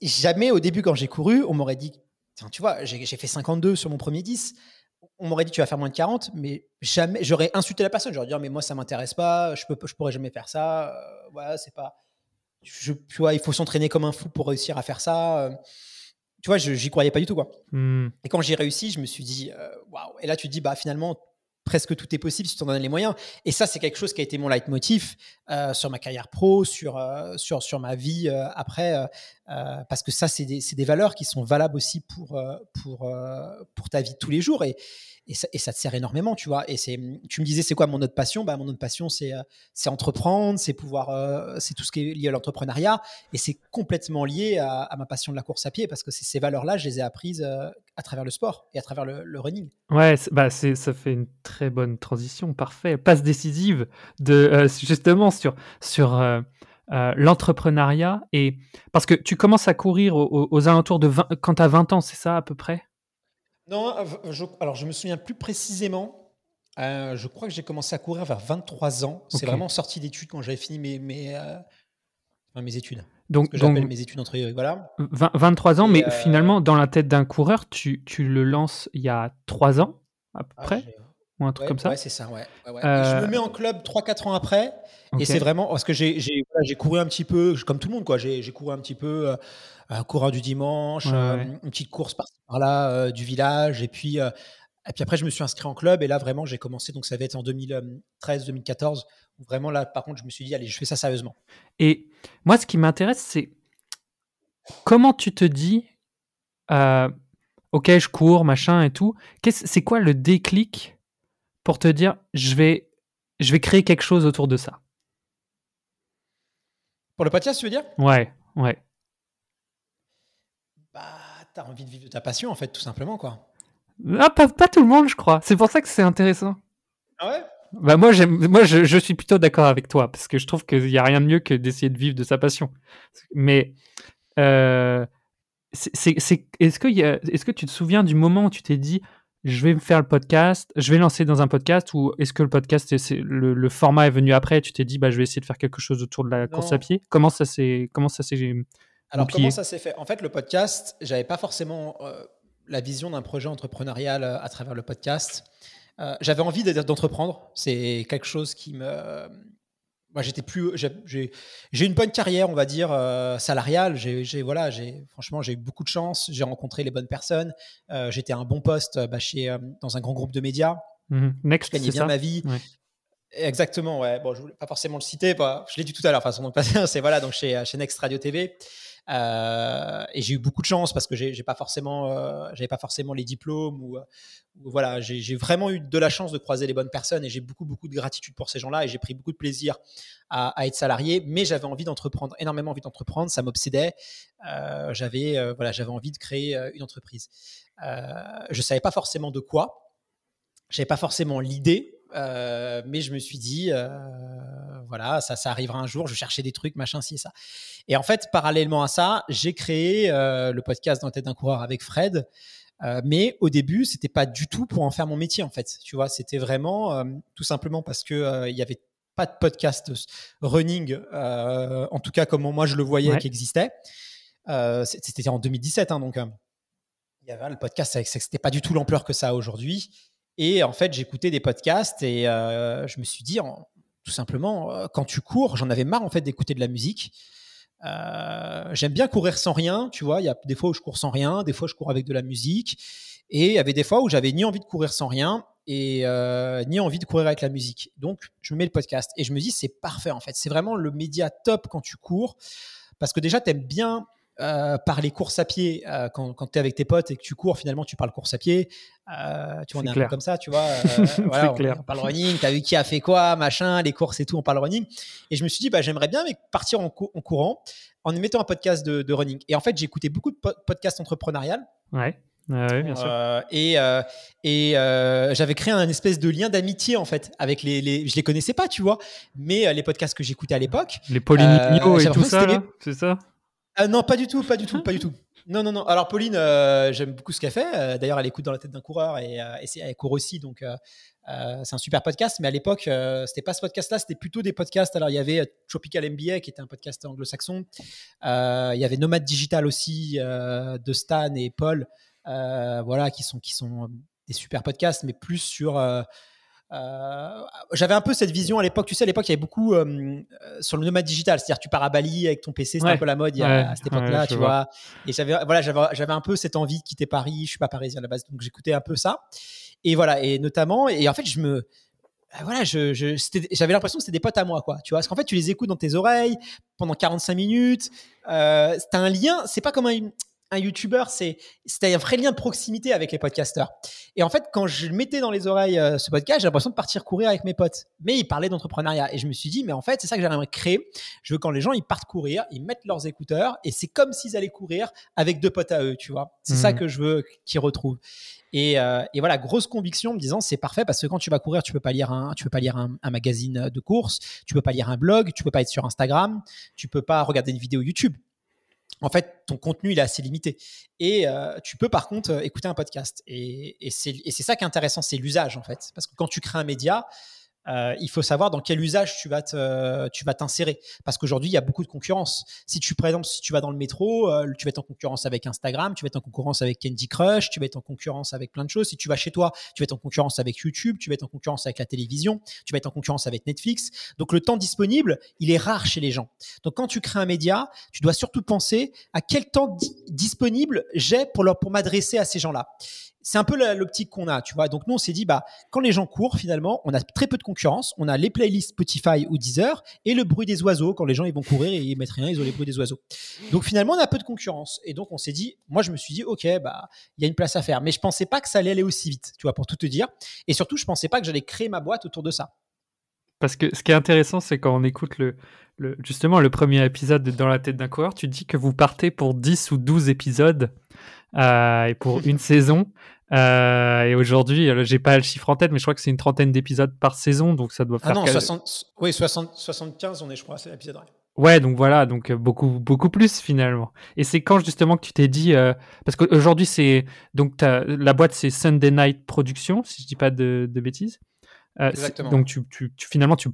jamais au début, quand j'ai couru, on m'aurait dit. Tu vois, j'ai fait 52 sur mon premier 10 on m'aurait dit tu vas faire moins de 40, mais jamais j'aurais insulté la personne. J'aurais dit mais moi ça m'intéresse pas, je peux, je pourrais jamais faire ça. Euh, voilà, c'est pas. Je, tu vois, il faut s'entraîner comme un fou pour réussir à faire ça. Euh. tu vois, j'y croyais pas du tout quoi. Hmm. Et quand j'ai réussi, je me suis dit euh, waouh. Et là tu te dis bah finalement presque tout est possible si tu t'en donnes les moyens. Et ça, c'est quelque chose qui a été mon leitmotiv euh, sur ma carrière pro, sur, euh, sur, sur ma vie euh, après, parce que ça, c'est des, des, valeurs qui sont valables aussi pour, pour, pour ta vie de tous les jours. Et, et ça, te sert énormément, tu vois. Et c'est, tu me disais, c'est quoi mon autre passion? Bah, Mon autre passion, c'est, c'est entreprendre, c'est pouvoir, c'est tout ce qui est lié à l'entrepreneuriat. Et c'est complètement lié à, ma passion de la course à pied, parce que ces valeurs-là, je les ai apprises à travers le sport et à travers le, running. Ouais, bah ça fait une très bonne transition, parfait. Passe décisive de, justement sur, sur l'entrepreneuriat. Et, parce que tu commences à courir aux, alentours de 20, quand tu as 20 ans, c'est ça à peu près? Non, euh, je, alors je me souviens plus précisément. Euh, je crois que j'ai commencé à courir vers 23 ans. C'est vraiment sorti d'études quand j'avais fini mes, mes, euh, mes études. Donc, que mes études entre voilà. 23 ans, mais finalement, dans la tête d'un coureur, tu, tu, le lances il y a 3 ans à peu ah, près? Ou un truc comme ça Ouais, c'est ça, ouais. Je me mets en club 3-4 ans après. Et c'est vraiment parce que j'ai voilà, couru un petit peu, comme tout le monde, quoi. J'ai couru un petit peu un courant du dimanche, euh, une petite course par-là euh, du village. Et puis, euh, et puis après, je me suis inscrit en club. Et là, vraiment, j'ai commencé. Donc, ça va être en 2013-2014. Vraiment, là, par contre, je me suis dit, allez, je fais ça sérieusement. Et moi, ce qui m'intéresse, c'est comment tu te dis, ok, je cours, machin et tout. C'est quoi le déclic pour te dire, je vais, je vais créer quelque chose autour de ça Pour le podcast, tu veux dire? Ouais, ouais tu as envie de vivre de ta passion, en fait, tout simplement, quoi. Ah, pas, tout le monde, je crois. C'est pour ça que c'est intéressant. Ah ouais? Bah moi, moi je, je, suis plutôt d'accord avec toi, parce que je trouve qu'il n'y a rien de mieux que d'essayer de vivre de sa passion. Mais euh, est-ce, que est-ce que tu te souviens du moment où tu t'es dit, je vais me faire le podcast, je vais lancer dans un podcast, ou est-ce que le podcast, le, le, format est venu après, et tu t'es dit, bah, je vais essayer de faire quelque chose autour de la course à pied? Comment ça s'est, comment ça s'est alors, comment ça s'est fait? En fait, le podcast, j'avais pas forcément euh, la vision d'un projet entrepreneurial euh, à travers le podcast. Euh, j'avais envie d'entreprendre. C'est quelque chose qui me. Moi, j'étais plus. J'ai une bonne carrière, on va dire, salariale. J'ai voilà, franchement, j'ai eu beaucoup de chance. J'ai rencontré les bonnes personnes. J'étais à un bon poste bah, chez, dans un grand groupe de médias. Mmh Next, je gagnais bien ma vie. Exactement, ouais. Bon, je voulais pas forcément le citer, je l'ai dit tout à l'heure, façon c'est voilà, donc chez, chez Next Radio TV. Euh, et j'ai eu beaucoup de chance parce que j'ai pas forcément, euh, j'avais pas forcément les diplômes ou, voilà, j'ai vraiment eu de la chance de croiser les bonnes personnes et j'ai beaucoup beaucoup de gratitude pour ces gens-là et j'ai pris beaucoup de plaisir à, être salarié. Mais j'avais envie d'entreprendre, énormément envie d'entreprendre, ça m'obsédait. Euh, j'avais voilà, j'avais envie de créer une entreprise. je savais pas forcément de quoi, j'avais pas forcément l'idée euh, mais je me suis dit, euh, voilà, ça, ça arrivera un jour. Je cherchais des trucs, machin, ci et ça. Et en fait, parallèlement à ça, j'ai créé euh, le podcast Dans la tête d'un coureur avec Fred. mais au début, c'était pas du tout pour en faire mon métier, en fait. Tu vois, c'était vraiment tout simplement parce que il y avait pas de podcast running, en tout cas comme moi je le voyais, qui existait. c'était en 2017, hein, donc il y avait le podcast, c'était pas du tout l'ampleur que ça a aujourd'hui. Et en fait, j'écoutais des podcasts et euh, je me suis dit, tout simplement, euh, quand tu cours, j'en avais marre en fait d'écouter de la musique. Euh, j'aime bien courir sans rien, tu vois. Il y a des fois où je cours sans rien, des fois je cours avec de la musique. Et il y avait des fois où j'avais ni envie de courir sans rien et ni envie de courir avec la musique. Donc, je me mets le podcast et je me dis, c'est parfait en fait. C'est vraiment le média top quand tu cours parce que déjà, tu aimes bien euh, parler course à pied euh, quand, quand tu es avec tes potes et que tu cours, finalement, tu parles course à pied. Euh, tu vois, on est, un peu comme ça, tu vois. (laughs) voilà, on, parle running, tu as vu qui a fait quoi, machin, les courses et tout, on parle running. Et je me suis dit, bah, j'aimerais bien partir en, courant en émettant un podcast de, running. Et en fait, j'ai écouté beaucoup de podcasts entrepreneuriales. Ouais. Ouais, bien sûr. et et j'avais créé un espèce de lien d'amitié en fait avec les, les, je les connaissais pas tu vois mais les podcasts que j'écoutais à l'époque les Pauline et tout ça c'est ça? Ah non, pas du tout, pas du tout, pas du tout. Non, non, non. Alors, Pauline, j'aime beaucoup ce qu'elle fait. D'ailleurs, elle écoute dans la tête d'un coureur et, elle court aussi. Donc, c'est un super podcast. Mais à l'époque, c'était pas ce podcast-là, c'était plutôt des podcasts. Alors, il y avait Tropical MBA, qui était un podcast anglo-saxon. il y avait Nomad Digital aussi, de Stan et Paul, voilà, qui sont, qui sont des super podcasts, mais plus sur euh, j'avais un peu cette vision à l'époque. Tu sais, à l'époque, il y avait beaucoup euh, sur le nomade digital. C'est-à-dire, tu pars à Bali avec ton PC, c'était un peu la mode à cette époque-là, tu vois. Et j'avais, voilà, j'avais, un peu cette envie de quitter Paris. Je suis pas parisien à la base, donc j'écoutais un peu ça. Et voilà, et notamment, et en fait, je me, euh, voilà, je, j'avais l'impression que c'était des potes à moi, quoi. Tu vois, parce qu'en fait, tu les écoutes dans tes oreilles pendant 45 minutes. Euh, t'as un lien. C'est pas comme un, un YouTuber, c'est un vrai lien de proximité avec les podcasteurs. Et en fait, quand je mettais dans les oreilles euh, ce podcast, j'ai l'impression de partir courir avec mes potes. Mais ils parlaient d'entrepreneuriat. Et je me suis dit, mais en fait, c'est ça que j'aimerais créer. Je veux quand les gens, ils partent courir, ils mettent leurs écouteurs et c'est comme s'ils allaient courir avec deux potes à eux, tu vois. C'est ça mmh. que je veux qu'ils retrouvent. Et, euh, et, voilà, grosse conviction me disant c'est parfait parce que quand tu vas courir, tu peux pas lire un, tu peux pas lire un, un, magazine de course, tu peux pas lire un blog, tu peux pas être sur Instagram, tu peux pas regarder une vidéo YouTube en fait, ton contenu, il est assez limité. Et euh, tu peux par contre euh, écouter un podcast. Et, et c'est ça qui est intéressant, c'est l'usage en fait. Parce que quand tu crées un média, euh, il faut savoir dans quel usage tu vas te, tu vas t'insérer parce qu'aujourd'hui il y a beaucoup de concurrence. Si tu par exemple si tu vas dans le métro, euh, tu vas être en concurrence avec Instagram, tu vas être en concurrence avec Candy Crush, tu vas être en concurrence avec plein de choses. Si tu vas chez toi, tu vas être en concurrence avec YouTube, tu vas être en concurrence avec la télévision, tu vas être en concurrence avec Netflix. Donc le temps disponible, il est rare chez les gens. Donc quand tu crées un média, tu dois surtout penser à quel temps disponible j'ai pour leur, pour m'adresser à ces gens-là c'est un peu l'optique qu'on a, tu vois. Donc nous, on s'est dit, bah, quand les gens courent, finalement, on a très peu de concurrence. On a les playlists Spotify ou Deezer et le bruit des oiseaux. Quand les gens vont courir et ils mettent rien, ils ont les bruits des oiseaux. Donc finalement, on a peu de concurrence. Et donc on s'est dit, moi, je me suis dit, ok, bah, il y a une place à faire. Mais je pensais pas que ça allait aller aussi vite, tu vois, pour tout te dire. Et surtout, je pensais pas que j'allais créer ma boîte autour de ça. Parce que ce qui est intéressant, c'est quand on écoute le, justement le premier épisode de Dans la tête d'un coureur, tu dis que vous partez pour 10 ou 12 épisodes et pour (laughs) une saison. Euh, et aujourd'hui, euh, j'ai pas le chiffre en tête, mais je crois que c'est une trentaine d'épisodes par saison, donc ça doit ah faire. Ah non, 60, oui, 60, 75, on est, je crois, c'est l'épisode. Ouais, donc voilà, donc euh, beaucoup beaucoup plus finalement. Et c'est quand justement que tu t'es dit euh, parce qu'aujourd'hui c'est donc la boîte c'est Sunday Night Production si je dis pas de, de bêtises. Euh, Exactement. Donc tu, tu, finalement tu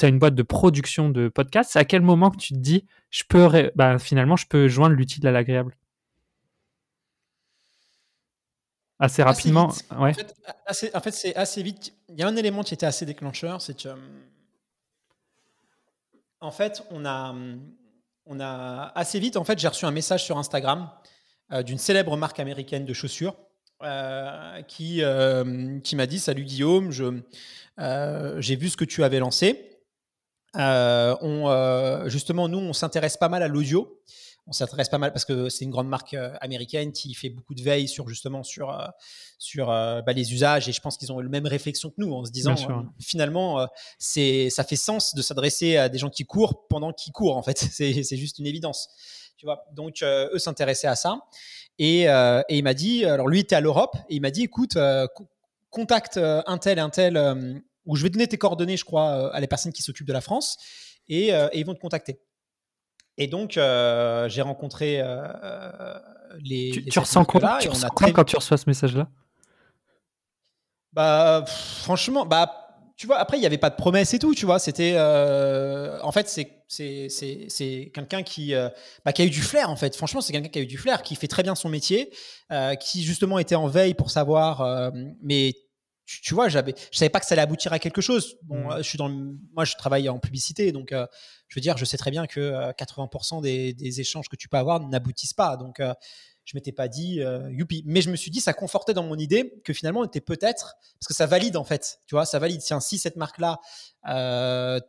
as une boîte de production de podcasts. C'est à quel moment que tu te dis je peux bah, finalement je peux joindre l'utile à l'agréable? Assez rapidement. ouais. En fait, c'est assez vite. Il y a un élément qui était assez déclencheur, c'est que, en fait, on a, on a assez vite. En fait, j'ai reçu un message sur Instagram euh, d'une célèbre marque américaine de chaussures. Euh, qui, euh, qui m'a dit Salut Guillaume, je, j'ai vu ce que tu avais lancé. on, justement, nous, on s'intéresse pas mal à l'audio on s'intéresse pas mal parce que c'est une grande marque euh, américaine qui fait beaucoup de veille sur justement sur euh, sur euh, bah, les usages et je pense qu'ils ont eu la même réflexion que nous en se disant finalement c'est ça fait sens de s'adresser à des gens qui courent pendant qu'ils courent en fait. (laughs) C'est juste une évidence tu vois. Donc eux s'intéressaient à ça et, et il m'a dit alors lui était à l'Europe et il m'a dit écoute contacte un tel un tel ou je vais donner tes coordonnées je crois à les personnes qui s'occupent de la France et, et ils vont te contacter et donc, euh, j'ai rencontré euh, euh, les. Tu, tu ressens quoi, tu ressens quand tu reçois ce message-là? Bah, franchement, bah. Tu vois, après, il n'y avait pas de promesse et tout, tu vois. C'était. en fait, c'est, quelqu'un qui, bah, qui a eu du flair, en fait. Franchement, c'est quelqu'un qui a eu du flair, qui fait très bien son métier, qui justement était en veille pour savoir. mais tu, vois, j'avais, je savais pas que ça allait aboutir à quelque chose. Bon, mmh. je suis dans moi, je travaille en publicité, donc je veux dire, je sais très bien que 80% des, des, échanges que tu peux avoir n'aboutissent pas. Donc, je m'étais pas dit youpi, mais je me suis dit, ça confortait dans mon idée que finalement, on était peut-être, parce que ça valide en fait, tu vois, ça valide. Tiens, si cette marque-là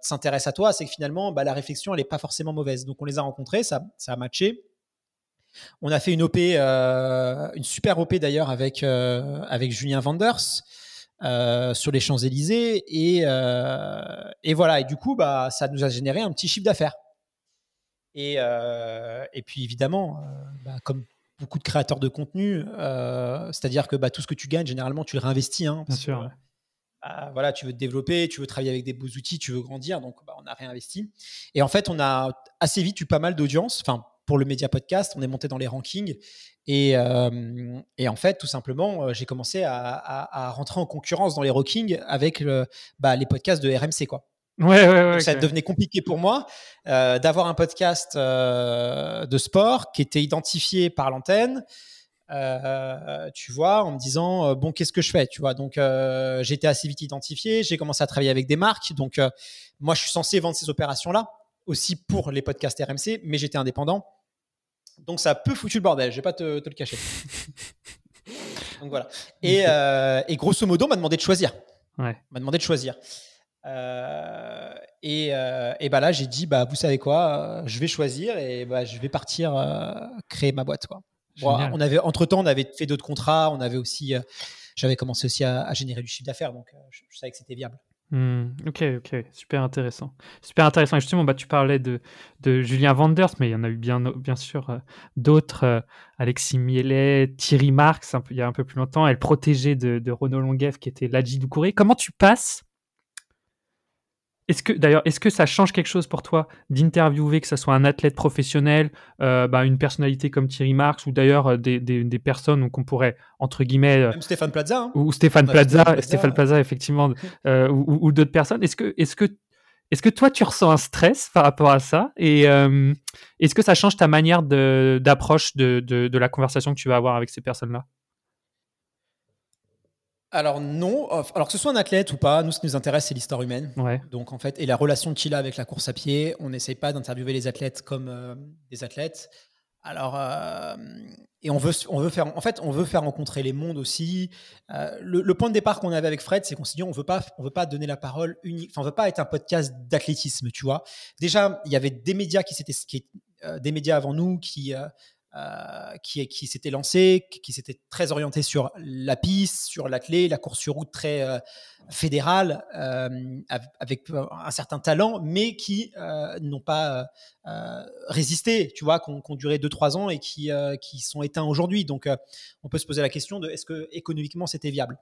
s'intéresse à toi, c'est que finalement, bah, la réflexion, elle est pas forcément mauvaise. Donc, on les a rencontrés, ça, ça a matché. On a fait une OP, une super OP d'ailleurs avec, avec Julien Vanders. Euh, sur les Champs-Élysées. Et, euh, et, voilà, et du coup, bah, ça nous a généré un petit chiffre d'affaires. Et, euh, et, puis évidemment, bah, comme beaucoup de créateurs de contenu, c'est-à-dire que bah, tout ce que tu gagnes, généralement, tu le réinvestis. Hein, Bien sûr. Bah, voilà, tu veux te développer, tu veux travailler avec des beaux outils, tu veux grandir, donc bah, on a réinvesti. Et en fait, on a assez vite eu pas mal d'audience, enfin pour le média podcast. On est monté dans les rankings. Et, et en fait, tout simplement, j'ai commencé à, à, rentrer en concurrence dans les rankings avec le, bah, les podcasts de RMC. Quoi. Ouais, ouais, ouais, ça devenait compliqué pour moi euh, d'avoir un podcast euh, de sport qui était identifié par l'antenne, euh, tu vois, en me disant bon, qu'est-ce que je fais, tu vois? Donc, été assez vite identifié. J'ai commencé à travailler avec des marques. Donc, moi, je suis censé vendre ces opérations-là aussi pour les podcasts RMC, mais j'étais indépendant. Donc, ça a peu foutu le bordel. Je vais pas te, te le cacher. (laughs) donc voilà. Et, et grosso modo, on m'a demandé de choisir. Ouais. M'a demandé de choisir. Euh, et, euh, et bah là, j'ai dit, bah, vous savez quoi, euh, je vais choisir et bah, je vais partir créer ma boîte. Quoi. on avait, entre-temps, on avait fait d'autres contrats, on avait aussi, j'avais commencé aussi à, générer du chiffre d'affaires, donc je, savais que c'était viable. Hmm, ok, ok, super intéressant. Super intéressant. justement, bah, tu parlais de, Julien Vanders, mais il y en a eu bien, sûr d'autres. Alexis Mielet, Thierry Marx, il y a un peu plus longtemps, elle protégée de, de Renaud Longuev, qui était Ladji Doucouré. Comment tu passes est-ce que d'ailleurs, est-ce que ça change quelque chose pour toi d'interviewer que ce soit un athlète professionnel, euh, bah, une personnalité comme Thierry Marx ou d'ailleurs euh, des, des, personnes qu'on pourrait entre guillemets euh, Même Stéphane Plaza hein. ou Stéphane Plaza, Stéphane Plaza, effectivement (laughs) ou, ou, d'autres personnes. Est-ce que est-ce que est-ce que toi tu ressens un stress par rapport à ça et est-ce que ça change ta manière d'approche de, de, de la conversation que tu vas avoir avec ces personnes-là? Alors non, alors que ce soit un athlète ou pas, nous ce qui nous intéresse c'est l'histoire humaine. Donc en fait et la relation qu'il a avec la course à pied, on n'essaye pas d'interviewer les athlètes comme euh, des athlètes. Alors euh, et on veut on veut faire en fait on veut faire rencontrer les mondes aussi. Euh, le, point de départ qu'on avait avec Fred, c'est qu'on s'est dit on veut pas on veut pas donner la parole unique, enfin on veut pas être un podcast d'athlétisme, tu vois. Déjà il y avait des médias qui s'étaient des médias avant nous qui qui, qui s'était lancé, qui s'était très orienté sur la piste, sur l'athlète, la course sur route très euh, fédérale, euh, avec un certain talent, mais qui n'ont pas résisté, tu vois, qui ont, duré 2-3 ans et qui, qui sont éteints aujourd'hui. Donc, on peut se poser la question de est-ce que économiquement c'était viable?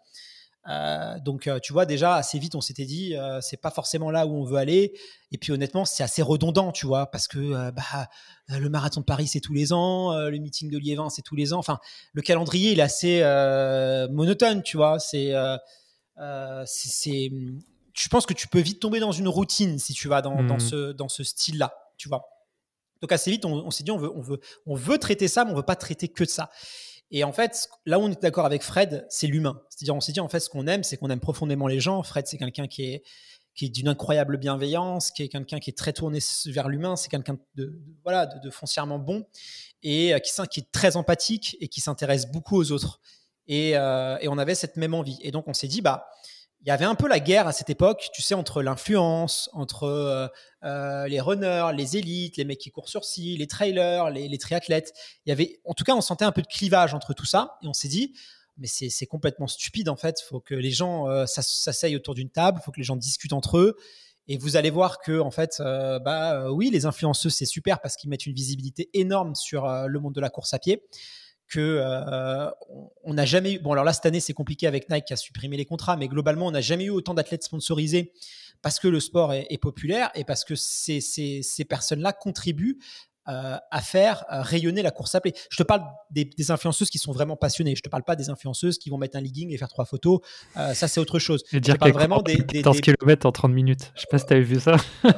Euh, donc, euh, tu vois, déjà, assez vite, on s'était dit, euh, c'est pas forcément là où on veut aller. Et puis, honnêtement, c'est assez redondant, tu vois, parce que bah, le marathon de Paris, c'est tous les ans, le meeting de Liévin, c'est tous les ans. Enfin, le calendrier, il est assez monotone, tu vois. C'est, c'est, je pense que tu peux vite tomber dans une routine si tu vas dans, dans mmh. ce, dans ce style-là, tu vois. Donc, assez vite, on, on s'est dit, on veut, on, veut, on veut traiter ça, mais on veut pas traiter que de ça. Et en fait, là où on est d'accord avec Fred, c'est l'humain. C'est-à-dire, on s'est dit, en fait, ce qu'on aime, c'est qu'on aime profondément les gens. Fred, c'est quelqu'un qui est, qui est d'une incroyable bienveillance, qui est quelqu'un qui est très tourné vers l'humain, c'est quelqu'un de, voilà, de, foncièrement bon et euh, qui, est très empathique et qui s'intéresse beaucoup aux autres. Et, euh, et, on avait cette même envie. Et donc, on s'est dit, bah, il y avait un peu la guerre à cette époque, tu sais, entre l'influence, entre euh, euh, les runners, les élites, les mecs qui courent sur scie, les trailers, les, triathlètes. Il y avait, en tout cas, on sentait un peu de clivage entre tout ça, et on s'est dit, mais c'est complètement stupide en fait. Faut que les gens euh, s'asseyent autour d'une table, faut que les gens discutent entre eux. Et vous allez voir que, en fait, bah oui, les influenceurs, c'est super parce qu'ils mettent une visibilité énorme sur le monde de la course à pied que euh, on n'a jamais eu. Bon, alors là, cette année, c'est compliqué avec Nike qui a supprimé les contrats, mais globalement, on n'a jamais eu autant d'athlètes sponsorisés parce que le sport est, populaire et parce que ces, ces, ces personnes-là contribuent euh, à faire euh, rayonner la course à pied. Je te parle des, influenceuses qui sont vraiment passionnées. Je te parle pas des influenceuses qui vont mettre un legging et faire trois photos. ça, c'est autre chose. je parle vraiment des, des, 14 km en 30 minutes. Je sais pas si tu avais vu ça. (laughs)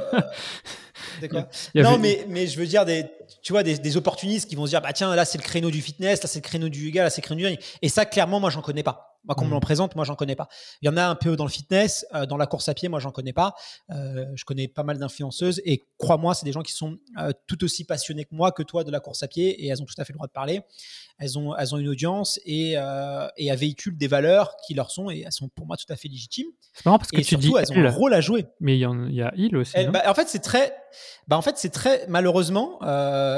non, mais, mais je veux dire, des, tu vois, des, opportunistes qui vont se dire, bah tiens, là c'est le créneau du fitness, là c'est le créneau du yoga, là c'est le créneau du Et ça, clairement, moi, j'en connais pas. Moi, qu'on me l'en mm. présente, moi, j'en connais pas. Il y en a un peu dans le fitness, euh, dans la course à pied, moi, j'en connais pas. Euh, je connais pas mal d'influenceuses et crois-moi, c'est des gens qui sont euh, tout aussi passionnés que moi, que toi, de la course à pied et elles ont tout à fait le droit de parler. Elles ont, elles ont une audience et, et elles véhiculent des valeurs qui leur sont et elles sont pour moi tout à fait légitimes. C'est marrant parce que et tu surtout, dis elles ont un rôle à jouer. Mais il y, en, il y a il aussi. bah, en fait, c'est très, bah, en fait, c'est très, malheureusement,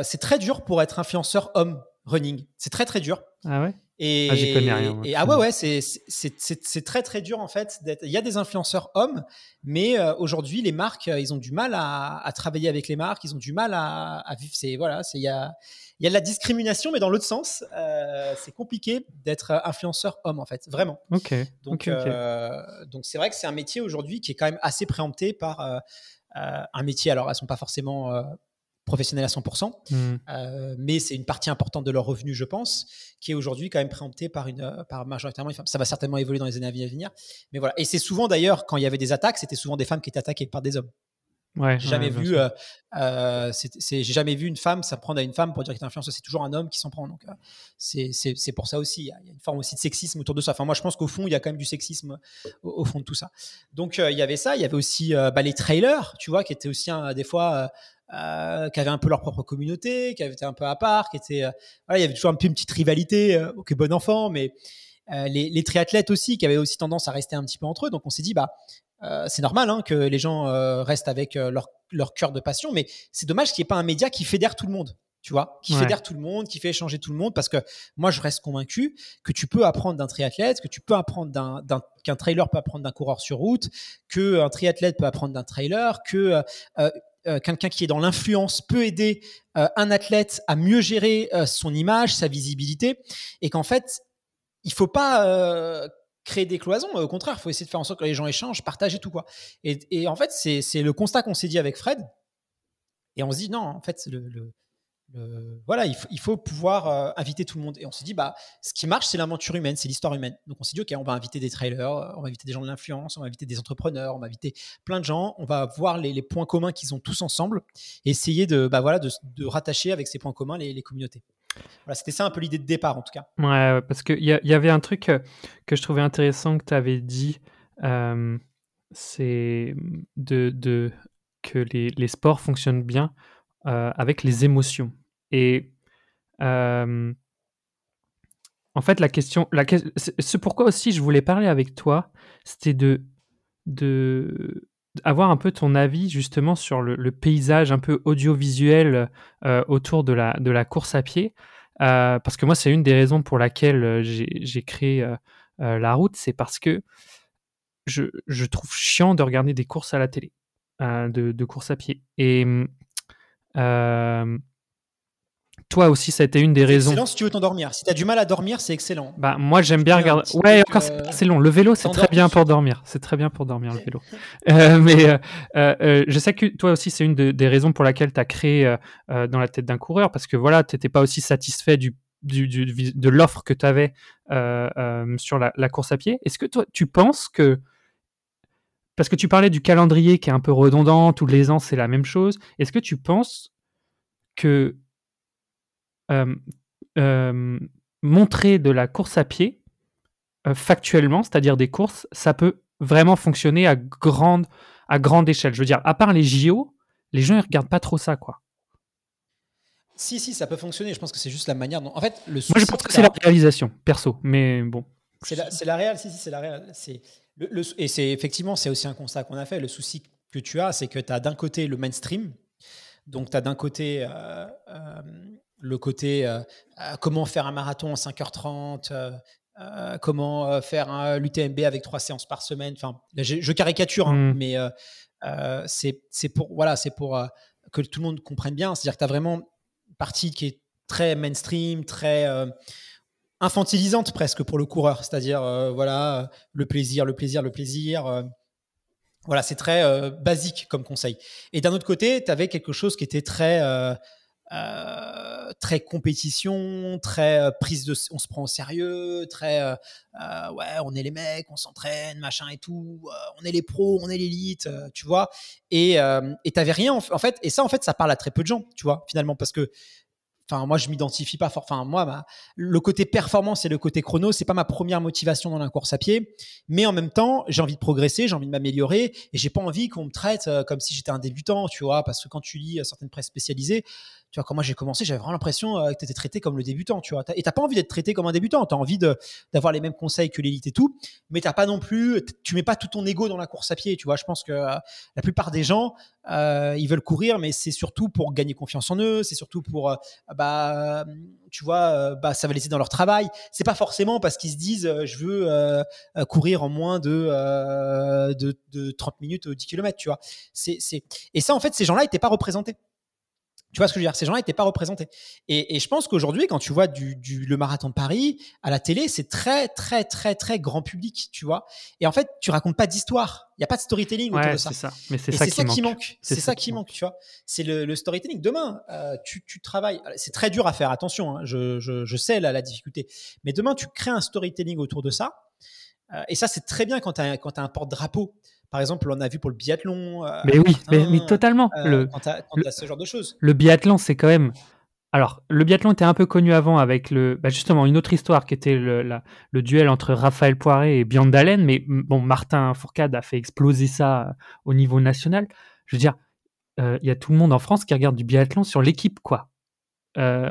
c'est très dur pour être influenceur homme running. C'est très, très dur. Ah ouais? Et, ah, connais rien. Et, ah ouais, ouais, c'est très très dur en fait. Il y a des influenceurs hommes, mais euh, aujourd'hui les marques, euh, ils ont du mal à, travailler avec les marques, ils ont du mal à, vivre. C'est voilà, c'est il y a y a de la discrimination, mais dans l'autre sens, euh, c'est compliqué d'être influenceur homme en fait, vraiment. Ok. Donc donc c'est vrai que c'est un métier aujourd'hui qui est quand même assez préempté par un métier. Alors elles sont pas forcément professionnels à 100%, mmh. mais c'est une partie importante de leur revenu, je pense, qui est aujourd'hui quand même préemptée par, une, par majoritairement une femme. Ça va certainement évoluer dans les années à venir, mais voilà. Et c'est souvent d'ailleurs, quand il y avait des attaques, c'était souvent des femmes qui étaient attaquées par des hommes. Ouais, j'ai jamais vu, euh, euh, j'ai jamais vu une femme s'apprendre à une femme pour dire qu'elle est influenceuse. C'est toujours un homme qui s'en prend. Donc euh, c'est pour ça aussi. Il y, a une forme aussi de sexisme autour de ça. Enfin, moi, je pense qu'au fond, il y a quand même du sexisme au, fond de tout ça. Donc il y avait ça. Il y avait aussi bah, les trailers, tu vois, qui étaient aussi des fois. Qui avaient un peu leur propre communauté, qui étaient un peu à part, qui étaient, voilà, il y avait toujours un peu une petite rivalité, ok bon enfant, mais les, les triathlètes aussi, qui avaient aussi tendance à rester un petit peu entre eux. Donc on s'est dit, bah, euh, c'est normal hein, que les gens euh, restent avec euh, leur, leur cœur de passion, mais c'est dommage qu'il n'y ait pas un média qui fédère tout le monde tu vois, qui fédère tout le monde, qui fait échanger tout le monde, parce que moi, je reste convaincu que tu peux apprendre d'un triathlète, que tu peux apprendre d'un, qu'un trailer peut apprendre d'un coureur sur route, que un triathlète peut apprendre d'un trailer, que quelqu'un qui est dans l'influence peut aider un athlète à mieux gérer son image, sa visibilité, et qu'en fait, il faut pas créer des cloisons. Au contraire, il faut essayer de faire en sorte que les gens échangent, partagent et tout. Quoi. Et, en fait, c'est le constat qu'on s'est dit avec Fred. Et on se dit, non, en fait, le, voilà, il faut, pouvoir euh, inviter tout le monde. Et on s'est dit, bah, ce qui marche, c'est l'aventure humaine, c'est l'histoire humaine. Donc on s'est dit, ok, on va inviter des trailers, on va inviter des gens de l'influence, on va inviter des entrepreneurs, on va inviter plein de gens, on va voir les, points communs qu'ils ont tous ensemble et essayer de, bah, voilà, de, rattacher avec ces points communs les communautés. Voilà, c'était ça un peu l'idée de départ en tout cas. Ouais, parce qu'il y, y, avait un truc euh, que je trouvais intéressant que tu avais dit, euh, c'est de, de, que les, sports fonctionnent bien euh, avec les émotions. Et en fait, la question, la, pourquoi aussi je voulais parler avec toi, c'était de, de avoir un peu ton avis justement sur le, paysage un peu audiovisuel euh, autour de la, de la course à pied. Euh, parce que moi, c'est une des raisons pour laquelle euh, j'ai créé la route, c'est parce que je, je, trouve chiant de regarder des courses à la télé, de, de course à pied. Et toi aussi, ça a été une des raisons. Excellent si tu veux t'endormir. Si tu as du mal à dormir, c'est excellent. Bah, moi, j'aime bien regarder. Ouais, encore, c'est long. Le vélo, c'est très bien pour dormir. C'est très bien pour dormir, le vélo. (laughs) Euh, mais euh, euh, je sais que toi aussi, c'est une des raisons pour laquelle tu as créé dans la tête d'un coureur, parce que voilà, tu n'étais pas aussi satisfait du, du, de l'offre que tu avais sur la, la, course à pied. Est-ce que toi, tu penses que. Parce que tu parlais du calendrier qui est un peu redondant, tous les ans, c'est la même chose. Est-ce que tu penses que euh, euh, montrer de la course à pied euh, factuellement, c'est-à-dire des courses, ça peut vraiment fonctionner à grande, à grande échelle? Je veux dire, à part les JO, les gens ne regardent pas trop ça, quoi. Si, si, ça peut fonctionner. Je pense que c'est juste la manière dont. En fait, le Moi, je pense que c'est la réalisation, perso. Mais bon. C'est la, la réelle, si, si, c'est la réelle. Le, et c'est effectivement, c'est aussi un constat qu'on a fait. Le souci que tu as, c'est que tu as d'un côté le mainstream. Donc, tu as d'un côté le côté euh, euh, comment faire un marathon en 5h30, euh, comment faire l'UTMB avec trois séances par semaine. Enfin, je, caricature, hein, mmh. mais c'est pour voilà, c'est pour que tout le monde comprenne bien. C'est-à-dire que tu as vraiment une partie qui est très mainstream, très infantilisante presque pour le coureur. C'est-à-dire voilà, le plaisir, le plaisir, le plaisir. voilà, c'est très basique comme conseil. Et d'un autre côté, tu avais quelque chose qui était très euh, très compétition, très euh, prise de, on se prend au sérieux, très euh, ouais, on est les mecs, on s'entraîne, machin et tout, on est les pros, on est l'élite, tu vois. Et et t'avais rien en, fait, et ça en fait ça parle à très peu de gens, tu vois, finalement, parce que Enfin, moi, je m'identifie pas fort. Enfin, moi, le côté performance et le côté chrono, c'est pas ma première motivation dans la course à pied. Mais en même temps, j'ai envie de progresser, j'ai envie de m'améliorer et j'ai pas envie qu'on me traite comme si j'étais un débutant, tu vois. Parce que quand tu lis certaines presses spécialisées, tu vois, quand moi j'ai commencé, j'avais vraiment l'impression euh, que tu étais traité comme le débutant, tu vois. Et t'as pas envie d'être traité comme un débutant, tu as envie d'avoir les mêmes conseils que l'élite et tout, mais t'as pas non plus, tu mets pas tout ton ego dans la course à pied, tu vois. Je pense que euh, la plupart des gens, euh, ils veulent courir, mais c'est surtout pour gagner confiance en eux, c'est surtout pour, bah, tu vois, bah, ça va les aider dans leur travail. C'est pas forcément parce qu'ils se disent, je veux courir en moins de, de, 30 minutes ou 10 km, tu vois. C'est, Et ça, en fait, ces gens-là n'étaient pas représentés. Tu vois ce que je veux dire? Ces gens n'étaient pas représentés. Et, je pense qu'aujourd'hui, quand tu vois du, le marathon de Paris à la télé, c'est très, très, très, très grand public, tu vois? Et en fait, tu racontes pas d'histoire. Il n'y a pas de storytelling autour de ça. ça. Mais c'est ça, qui, manque. C'est ça, qui manque, tu vois? C'est le, storytelling. Demain, euh, tu, travailles. C'est très dur à faire, attention. Hein. je, sais la difficulté. Mais demain, tu crées un storytelling autour de ça. Euh, et ça, c'est très bien quand tu as, as, un porte-drapeau. Par exemple, on a vu pour le biathlon. Euh, mais oui, mais, totalement. Euh, le, quand tu as, ce genre de choses. Le biathlon, c'est quand même. Alors, le biathlon était un peu connu avant avec le, bah, justement une autre histoire qui était le, le duel entre Raphaël Poiré et Biandalen, mais bon, Martin Fourcade a fait exploser ça au niveau national. Je veux dire, il y a tout le monde en France qui regarde du biathlon sur l'équipe, quoi. Euh,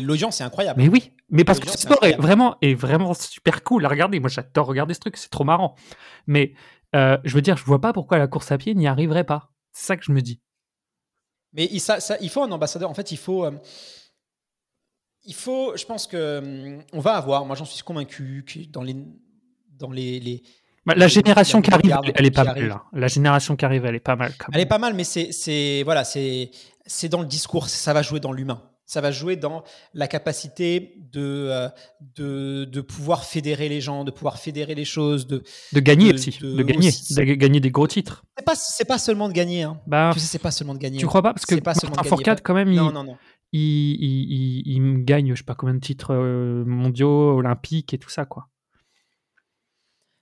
L'audience est incroyable. Mais oui, mais parce que ce sport est, vraiment, est vraiment super cool à regarder. Moi, j'adore regarder ce truc, c'est trop marrant. Mais euh, je veux dire, je vois pas pourquoi la course à pied n'y arriverait pas. C'est ça que je me dis. Mais il, ça, il faut un ambassadeur. En fait, il faut. Euh, il faut, je pense que hum, on va avoir. Moi, j'en suis convaincu que dans les dans les, bah, la génération qui arrive, elle, est pas mal. La génération qui arrive, elle est pas mal. elle est pas mal, mais c'est voilà, c'est c'est dans le discours. Ça va jouer dans l'humain ça va jouer dans la capacité de, euh, de, de, pouvoir fédérer les gens, de pouvoir fédérer les choses, de, de gagner aussi, de, gagner, de gagner des gros titres. C'est pas, c'est pas seulement de gagner. Hein. Bah, tu sais, c'est pas seulement de gagner. Tu crois pas? Parce que pas Martin Fourcade quand même, il, non, non, non. Il, il, il, gagne, je sais pas combien de titres euh, mondiaux, olympiques et tout ça, quoi.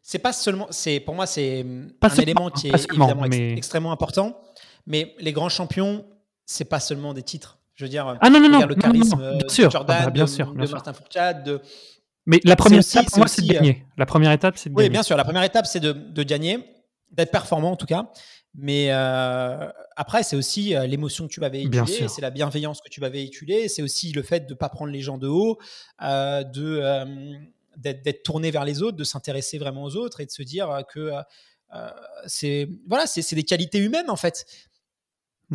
C'est pas seulement, c'est pour moi c'est un élément qui est évidemment extrêmement important, mais les grands champions, c'est pas seulement des titres. Je veux dire, ah non, non, non, le charisme bien sûr. de Jordan, ah bah, bien de, sûr, bien de Martin Fourcade. De... Mais la première étape, moi, c'est de gagner. La première étape, c'est de oui, gagner. Bien sûr. La première étape, c'est de, de, gagner, d'être performant en tout cas. Mais euh, après, c'est aussi euh, l'émotion que tu vas véhiculer, c'est la bienveillance que tu vas véhiculer, c'est aussi le fait de ne pas prendre les gens de haut, euh, de d'être tourné vers les autres, de s'intéresser vraiment aux autres et de se dire que c'est voilà, c'est des qualités humaines en fait.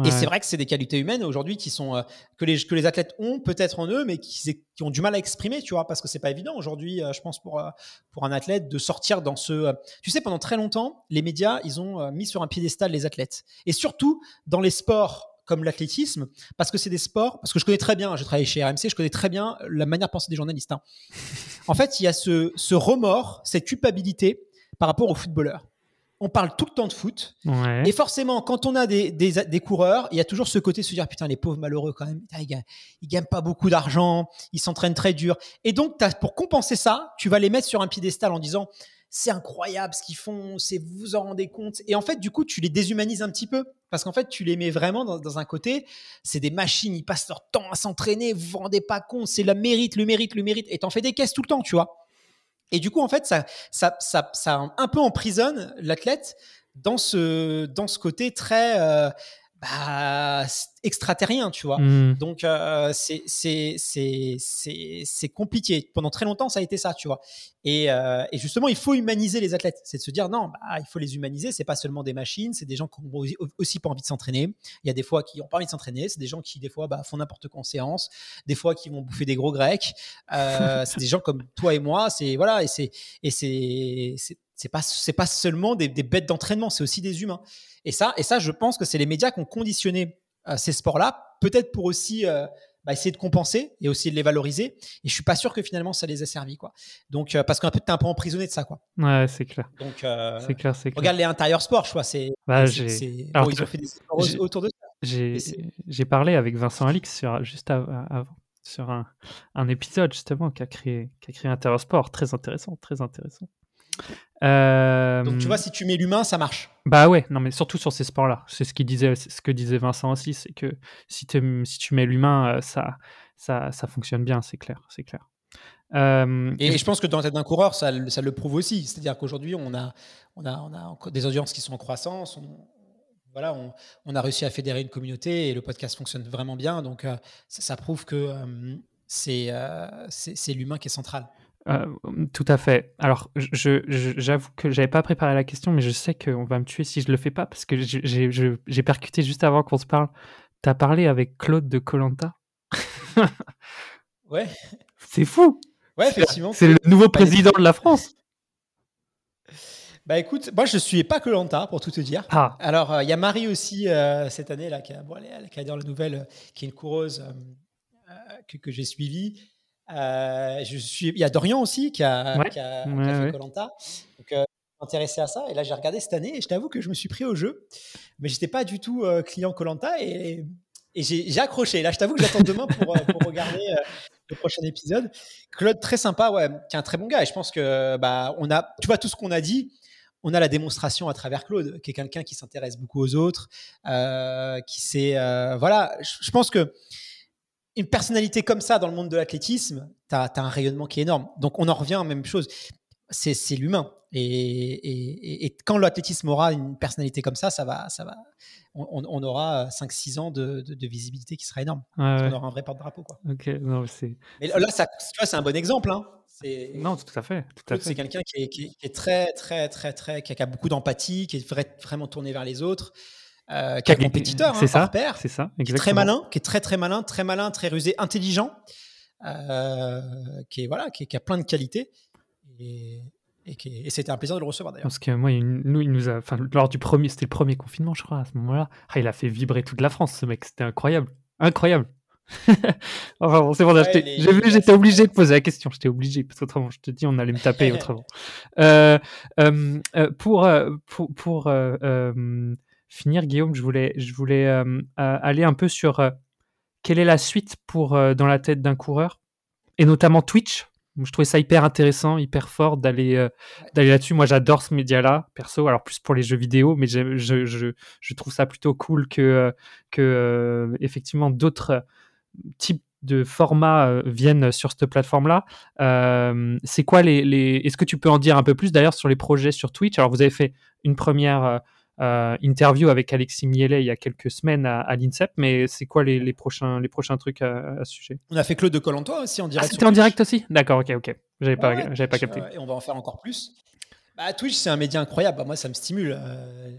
Et c'est vrai que c'est des qualités humaines aujourd'hui qui sont euh, que les que les athlètes ont peut-être en eux, mais qui, qui, ont du mal à exprimer, tu vois, parce que c'est pas évident aujourd'hui, euh, je pense pour euh, pour un athlète de sortir dans ce. tu sais, pendant très longtemps, les médias ils ont mis sur un piédestal les athlètes, et surtout dans les sports comme l'athlétisme, parce que c'est des sports, parce que je connais très bien, je travaille chez RMC, je connais très bien la manière de penser des journalistes. Hein. (laughs) En fait, il y a ce, ce remords, cette culpabilité par rapport aux footballeurs on parle tout le temps de foot. Et forcément, quand on a des, des, coureurs, il y a toujours ce côté de se dire Putain, les pauvres malheureux, quand même, ils gagnent, gagnent pas beaucoup d'argent, ils s'entraînent très dur. Et donc, pour compenser ça, tu vas les mettre sur un piédestal en disant C'est incroyable ce qu'ils font, c'est vous vous en rendez compte. Et en fait, du coup, tu les déshumanises un petit peu. Parce qu'en fait, tu les mets vraiment dans, un côté, c'est des machines, ils passent leur temps à s'entraîner, vous vous rendez pas compte, c'est le mérite, le mérite, le mérite. Et t'en fais des caisses tout le temps, tu vois. Et du coup, en fait, ça, ça, ça, ça un peu emprisonne l'athlète dans ce, dans ce côté très, euh, bah, extraterrien, tu vois. Mmh. Donc, euh, c'est compliqué. Pendant très longtemps, ça a été ça, tu vois. Et, euh, et justement, il faut humaniser les athlètes. C'est de se dire, non, bah, il faut les humaniser. C'est pas seulement des machines, c'est des gens qui ont aussi pas envie de s'entraîner. Il y a des fois qui ont pas envie de s'entraîner. C'est des gens qui, des fois, bah, font n'importe quoi en séance. Des fois, qui vont bouffer des gros grecs. Euh, (laughs) c'est des gens comme toi et moi. C'est, voilà, et c'est, c'est, pas, c'est pas seulement des, des bêtes d'entraînement, c'est aussi des humains. Et ça, et ça, je pense que c'est les médias qui ont conditionné euh, ces sports-là, peut-être pour aussi euh, bah, essayer de compenser et aussi de les valoriser. Et je suis pas sûr que finalement ça les ait servi, quoi. Donc, euh, parce qu'un peu, t'es un peu emprisonné de ça, quoi. Ouais, c'est clair. Donc, c'est clair, c'est clair. Regarde les intérieurs sports, je vois, c'est. Bah, ils ont fait des sports autour de ça. J'ai parlé avec Vincent Alix sur, juste avant sur un, un, épisode justement qui a créé qui a créé Intérieur Sport, très intéressant, très intéressant. Donc tu vois, si tu mets l'humain, ça marche. Bah ouais, non mais surtout sur ces sports-là. C'est ce, disait, ce que disait Vincent aussi, c'est que si, si tu mets l'humain, euh, ça, ça, ça fonctionne bien, c'est clair, c'est clair. et, je pense que dans la tête d'un coureur, ça, ça, le prouve aussi. C'est-à-dire qu'aujourd'hui, on a, on, a, on a des audiences qui sont en croissance. On, voilà, on, on, a réussi à fédérer une communauté et le podcast fonctionne vraiment bien. Donc, euh, ça, prouve que euh, c'est l'humain qui est central. Euh, tout à fait. Alors, j'avoue je, j'avoue que j'avais pas préparé la question, mais je sais qu'on va me tuer si je le fais pas, parce que j'ai percuté juste avant qu'on se parle. Tu as parlé avec Claude de Colanta? (laughs) ouais. C'est fou. Ouais, effectivement. C'est le nouveau président de la France. (laughs) Bah écoute, moi je suis pas que Lanta pour tout te dire. Ah. Alors il y a Marie aussi cette année là qui, a, bon, elle, qui adore la nouvelle, qui est une coureuse que, que j'ai suivie. Je suis, il y a Dorian aussi qui a, qui a, fait Colanta. Donc intéressé à ça et là j'ai regardé cette année et je t'avoue que je me suis pris au jeu, mais j'étais pas du tout client Colanta et et j'ai accroché. Là, je t'avoue que j'attends demain pour, pour regarder le prochain épisode. Claude, très sympa, ouais, qui est un très bon gars. Et je pense que, bah, on a, tu vois, tout ce qu'on a dit, on a la démonstration à travers Claude, qui est quelqu'un qui s'intéresse beaucoup aux autres, euh, qui sait, euh, voilà, je, pense que une personnalité comme ça dans le monde de l'athlétisme, tu as, un rayonnement qui est énorme. Donc on en revient à la même chose. C'est l'humain. Et, et, quand l'athlétisme aura une personnalité comme ça, ça va, ça va, on, aura 5-6 ans de, visibilité qui sera énorme. On aura un vrai porte-drapeau. Quoi. Ok, non, c'est. Mais là, ça, tu vois, c'est un bon exemple. Hein. Non, tout à fait. C'est quelqu'un qui est, très, très, très, très, qui a, beaucoup d'empathie, qui est vraiment tourné vers les autres. Euh, qui est compétiteur, c'est hein, ça, c'est ça, exactement. Qui est très malin, qui est très très malin, très malin, très rusé, intelligent, euh, qui est voilà, qui, qui, a plein de qualités. Et, et, c'était un plaisir de le recevoir d'ailleurs. Parce que moi, nous, il nous a, enfin, lors du premier, c'était le premier confinement, je crois, à ce moment-là. Ah, il a fait vibrer toute la France, ce mec. C'était incroyable, incroyable. (laughs) enfin bon, c'est bon, j'ai vu, j'étais obligé de poser la question. J'étais obligé parce qu'autrement, je te dis, on allait me taper (laughs) autrement. Euh, euh, euh, pour pour, pour finir, Guillaume, je voulais je voulais aller un peu sur quelle est la suite pour dans la tête d'un coureur et notamment Twitch je trouvais ça hyper intéressant, hyper fort d'aller euh, d'aller là-dessus. Moi, j'adore ce média-là, perso. Alors plus pour les jeux vidéo, mais je, je, je, trouve ça plutôt cool que euh, que euh, effectivement d'autres types de formats viennent sur cette plateforme-là. c'est quoi les, les... Est-ce que tu peux en dire un peu plus d'ailleurs sur les projets sur Twitch? Alors vous avez fait une première euh, interview avec Alexis Mielet il y a quelques semaines à, l'INSEP, mais c'est quoi les, prochains, les prochains trucs à, ce sujet? On a fait Claude de Colantois aussi en direct. Ah, c'était en direct aussi? D'accord, ok, ok. J'avais pas, j'avais pas capté. et on va en faire encore plus. Bah, Twitch, c'est un média incroyable. Bah, moi, ça me stimule. Euh,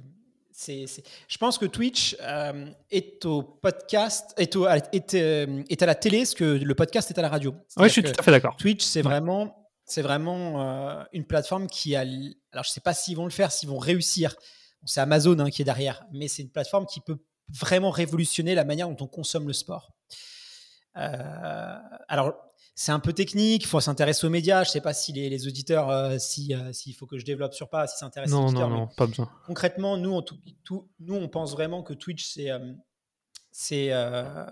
c'est, Je pense que Twitch euh, est au podcast, est, est, est, à la télé ce que le podcast est à la radio. Oui, je suis tout à fait d'accord. Twitch, c'est vraiment, c'est vraiment une plateforme qui a. Alors, je sais pas s'ils vont le faire, s'ils vont réussir c'est Amazon hein, qui est derrière, mais c'est une plateforme qui peut vraiment révolutionner la manière dont on consomme le sport. Euh, alors, c'est un peu technique, il faut s'intéresser aux médias. Je ne sais pas si les, auditeurs, euh, euh, s'il faut que je développe sur pas, si s'intéressent aux auditeurs. Non, non, pas besoin. Concrètement, nous, nous, on pense vraiment que Twitch, c'est, c'est,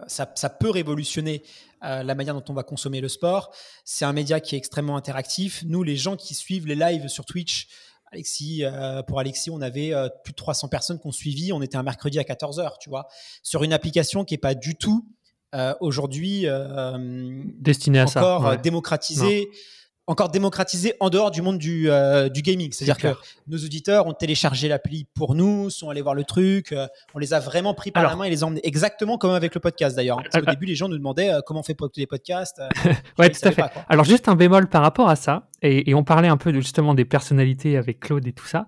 ça, ça, peut révolutionner la manière dont on va consommer le sport. C'est un média qui est extrêmement interactif. Nous, les gens qui suivent les lives sur Twitch, Alexis, euh, pour Alexis, on avait euh, plus de 300 personnes qu'on suivi. On était un mercredi à 14h, tu vois, sur une application qui n'est pas du tout euh, aujourd'hui destinée à ça. Encore démocratisée encore démocratisé en dehors du monde du, euh, du gaming. C'est-à-dire que nos auditeurs ont téléchargé l'appli pour nous, sont allés voir le truc, euh, on les a vraiment pris par la main et les emmenés exactement comme avec le podcast d'ailleurs. Au euh, début, les gens nous demandaient comment on fait pour écouter les podcasts. (laughs) ouais, tout à fait. Alors, juste un bémol par rapport à ça, et, et on parlait un peu de, justement des personnalités avec Claude et tout ça.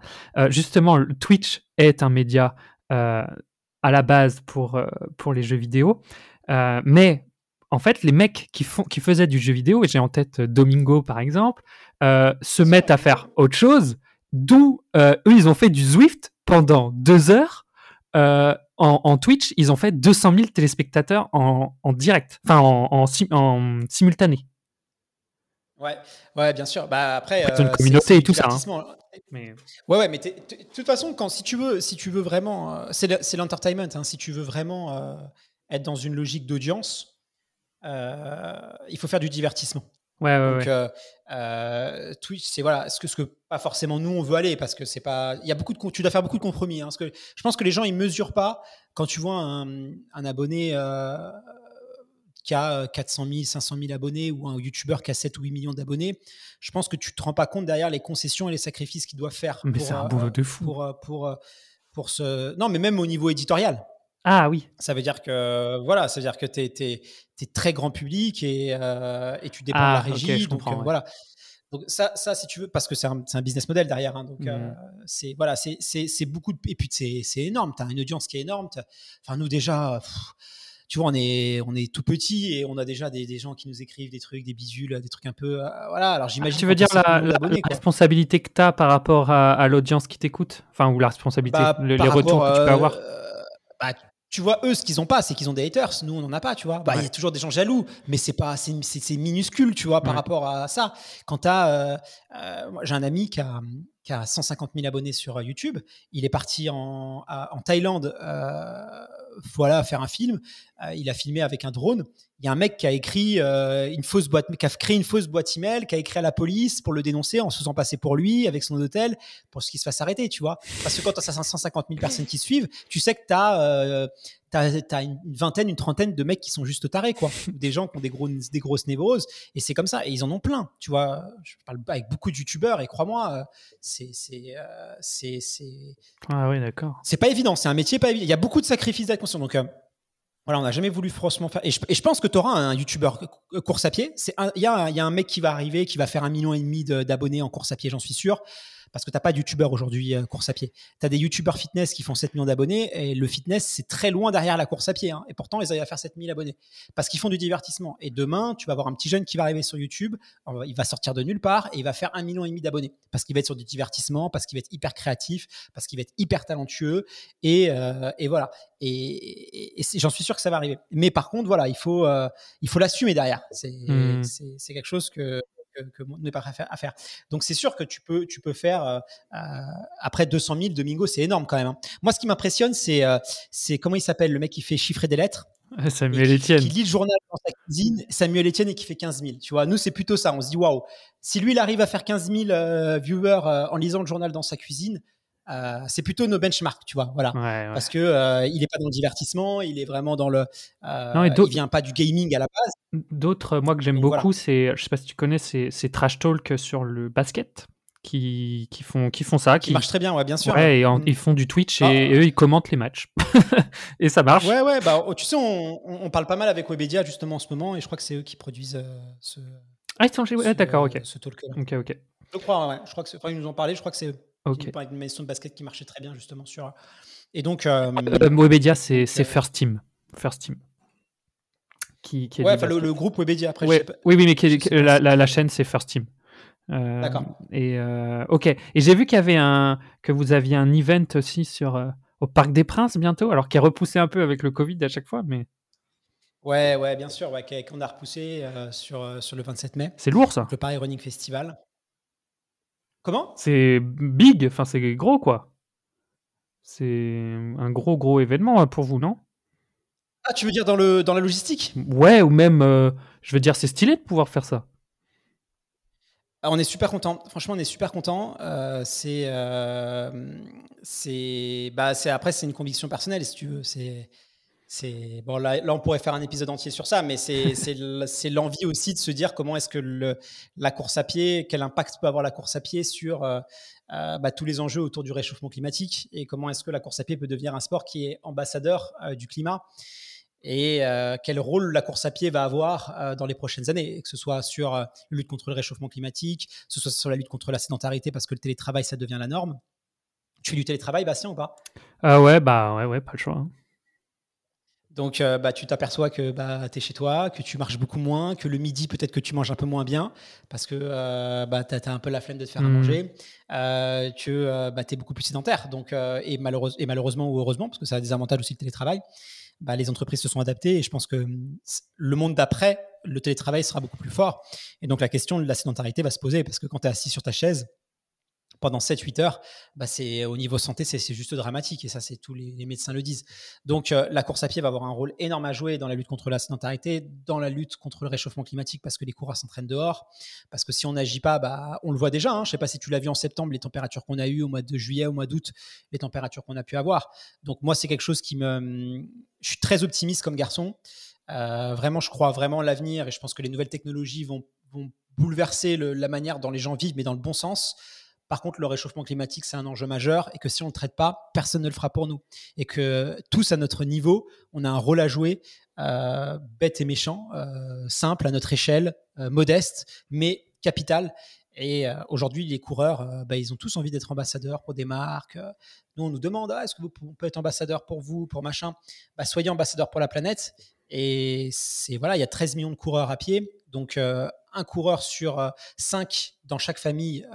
justement, Twitch est un média à la base pour, pour les jeux vidéo. mais en fait, les mecs qui, font, qui faisaient du jeu vidéo, et j'ai en tête euh, Domingo par exemple, euh, se mettent à faire autre chose, d'où euh, eux, ils ont fait du Zwift pendant deux heures. En, Twitch, ils ont fait 200 000 téléspectateurs en, direct, enfin en, simultané. Ouais, ouais, bien sûr. Bah après, c'est une communauté et tout ça. Hein. Mais... Ouais, ouais, mais de toute façon, quand si tu veux, si tu veux vraiment, c'est l'entertainment. Hein, si tu veux vraiment être dans une logique d'audience, il faut faire du divertissement. Ouais, ouais, Donc, euh, euh, Twitch, c'est voilà, ce que, ce que pas forcément nous on veut aller parce que c'est pas, il y a beaucoup de, tu dois faire beaucoup de compromis. Hein, parce que je pense que les gens ils mesurent pas quand tu vois un, un abonné qui a 400 000, 500 000 abonnés ou un YouTuber qui a 7 ou 8 millions d'abonnés. Je pense que tu te rends pas compte derrière les concessions et les sacrifices qu'il doit faire. Mais c'est un boulot de fou. Pour, pour, pour, ce, non, mais même au niveau éditorial. Ah oui. Ça veut dire que voilà, ça veut dire que tu es, très grand public et, euh, et tu dépends de la ah, régie. donc euh, voilà. Donc ça, ça, si tu veux, parce que c'est un, un, business model derrière. Hein, donc euh, mmh. c'est voilà, c'est beaucoup de et puis c'est énorme. Tu as une audience qui est énorme. Enfin nous déjà. tu vois, on est, on est tout petit et on a déjà des, des gens qui nous écrivent des trucs, des bisules, des trucs un peu. euh, voilà, alors j'imagine. Ah, tu veux dire la, responsabilité que tu as par rapport à, à l'audience qui t'écoute? Enfin, ou la responsabilité, Bah, le- les retours que tu peux euh, avoir? bah, tu vois, eux, ce qu'ils ont pas, c'est qu'ils ont des haters. Nous, on n'en a pas, tu vois. Bah, il y a toujours des gens jaloux, mais c'est pas, c'est, minuscule, tu vois, par Ouais. rapport à ça. Quand t'as, euh, euh, moi, j'ai un ami qui a, qui a 150 000 abonnés sur euh, YouTube. Il est parti en, à- en Thaïlande, euh, voilà, faire un film. Euh, il a filmé avec un drone. Il y a un mec qui a écrit euh, une fausse boîte, qui a créé une fausse boîte email, qui a écrit à la police pour le dénoncer en se faisant passer pour lui avec son hôtel pour ce qu'il se fasse arrêter, tu vois. Parce que quand tu as 550 000 personnes qui suivent, tu sais que tu as, une vingtaine, une trentaine de mecs qui sont juste tarés, quoi. Des gens qui ont des, gros, des grosses névroses. Et c'est comme ça. Et ils en ont plein, tu vois. Je parle avec beaucoup de youtubeurs et crois-moi, euh, c'est c'est euh, c'est c'est Ah oui, d'accord. c'est pas évident. C'est un métier pas évident. Il y a beaucoup de sacrifices Donc voilà, on n'a jamais voulu franchement faire. Et je, pense que tu auras un youtubeur course à pied. Il y, a un- mec qui va arriver, qui va faire un million et demi de- d'abonnés en course à pied, j'en suis sûr. Parce que tu n'as pas de youtubeur aujourd'hui euh, course à pied. Tu as des youtubeurs fitness qui font 7 millions d'abonnés et le fitness, c'est très loin derrière la course à pied. hein. Et pourtant, ils arrivent à faire 7000 abonnés. Parce qu'ils font du divertissement. Et demain, tu vas avoir un petit jeune qui va arriver sur YouTube, il va sortir de nulle part et il va faire un million et demi d'abonnés. Parce qu'il va être sur du divertissement, parce qu'il va être hyper créatif, parce qu'il va être hyper talentueux. Et, euh, et voilà. Et, et- et c'est- j'en suis sûr que ça va arriver. Mais par contre, voilà, il faut, euh, il faut l'assumer derrière. C'est c'est- c'est quelque chose que que, que n'est pas à faire-. Donc c'est sûr que tu peux, tu peux faire euh, euh, après 200 000 Domingo, c'est énorme quand même. hein. Moi, ce qui m'impressionne, c'est euh, c'est comment il s'appelle le mec qui fait chiffrer des lettres (laughs) et Samuel Etienne. qui lit le journal dans sa cuisine, Samuel Etienne et qui fait 15 000. Tu vois, nous c'est plutôt ça. On se dit waouh, si lui il arrive à faire 15 000 euh, viewers en lisant le journal dans sa cuisine, euh, c'est plutôt nos benchmarks, tu vois. Voilà. Ouais, ouais. Parce que euh, il est pas dans le divertissement, il est vraiment dans le. euh, Non, il vient pas du gaming à la base. D'autres, moi, que j'aime beaucoup, c'est, je sais pas si tu connais, c'est, Trash Talk sur le basket qui, qui, font, qui font ça. Qui marche très bien, ouais, bien sûr. Ouais, et en- Mm. ils font du Twitch et, Ah. et eux, ils commentent les matchs. (laughs) et ça marche. Ouais, ouais, bah, oh, tu sais, on, parle pas mal avec Webedia justement en ce moment, et je crois que c'est eux qui produisent euh, ce. Ah, ils sont chez... ouais, d'accord, ok. Ce talk-là. Ok, ok. Je crois, ouais. Je crois que enfin, ils nous ont parlé, je crois que c'est eux. Ok. Qui d'une maison de basket qui marchait très bien justement sur. Et donc. euh, Euh, Webedia, c'est, euh, First Team. First Team. Qui, qui est ouais, enfin, le, groupe Webedia après. je Ouais, sais pas- oui, oui, mais qui est- je sais pas la, la- la chaîne, c'est First Team. Euh, D'accord. Et euh, ok. Et j'ai vu qu'il y avait un que vous aviez un event aussi sur euh, au Parc des Princes bientôt, alors qui est repoussé un peu avec le Covid à chaque fois, mais Ouais, ouais, bien sûr, ouais, qu'on a repoussé euh, sur, euh, sur le 27 mai, c'est lourd ça. le Paris Running Festival. Comment? C'est big, enfin c'est gros quoi. C'est un gros gros événement euh, pour vous, non? Ah, tu veux dire dans, le, dans la logistique? Ouais, ou même, euh, je veux dire, c'est stylé de pouvoir faire ça. Ah, on est super content. Franchement, on est super content. Euh, c'est, euh, c'est, bah, c'est après, c'est une conviction personnelle, si tu veux. C'est, c'est bon. Là, là, on pourrait faire un épisode entier sur ça, mais c'est, c'est, (laughs) l- c'est l'envie aussi de se dire comment est-ce que le, la course à pied, quel impact peut avoir la course à pied sur euh, euh, bah, tous les enjeux autour du réchauffement climatique et comment est-ce que la course à pied peut devenir un sport qui est ambassadeur euh, du climat et euh, quel rôle la course à pied va avoir euh, dans les prochaines années, que ce soit sur euh, la lutte contre le réchauffement climatique, que ce soit sur la lutte contre la sédentarité, parce que le télétravail, ça devient la norme. Tu fais du télétravail, Bastien, ou pas? Ah ouais, bah ouais, ouais, pas le choix. hein. Donc, euh, bah, tu t'aperçois que bah, tu es chez toi, que tu marches beaucoup moins, que le midi, peut-être que tu manges un peu moins bien, parce que euh, bah, tu as, un peu la flemme de te faire à Mhm. manger, euh, que bah, tu es beaucoup plus sédentaire. Donc, et, malheureuse- et malheureusement ou heureusement, parce que ça a des avantages aussi le télétravail, bah, les entreprises se sont adaptées et je pense que c- le monde d'après, le télétravail sera beaucoup plus fort. Et donc la question de la sédentarité va se poser parce que quand tu es assis sur ta chaise pendant 7-8 heures, bah, c'est au niveau santé, c'est juste dramatique et ça, c'est tous les, médecins le disent. Donc euh, la course à pied va avoir un rôle énorme à jouer dans la lutte contre la sédentarité, dans la lutte contre le réchauffement climatique parce que les coureurs s'entraînent dehors, parce que si on n'agit pas, bah, on le voit déjà. hein. je ne sais pas si tu l'as vu en septembre, les températures qu'on a eues au mois de juillet, au mois d'août, les températures qu'on a pu avoir. Donc moi, c'est quelque chose qui me... Je suis très optimiste comme garçon. Euh, vraiment, je crois vraiment à l'avenir et je pense que les nouvelles technologies vont, vont bouleverser le- la manière dont les gens vivent, mais dans le bon sens. Par contre, le réchauffement climatique, c'est un enjeu majeur et que si on ne le traite pas, personne ne le fera pour nous. Et que tous, à notre niveau, on a un rôle à jouer, euh, bête et méchant, euh, simple, à notre échelle, euh, modeste, mais capital. Et aujourd'hui, les coureurs, bah, ils ont tous envie d'être ambassadeurs pour des marques. Nous, on nous demande, ah, est-ce que vous, peut être ambassadeur pour vous, pour machin? Bah, Soyez ambassadeur pour la planète. Et c'est voilà, il y a 13 millions de coureurs à pied. Donc, un coureur sur 5 dans chaque famille,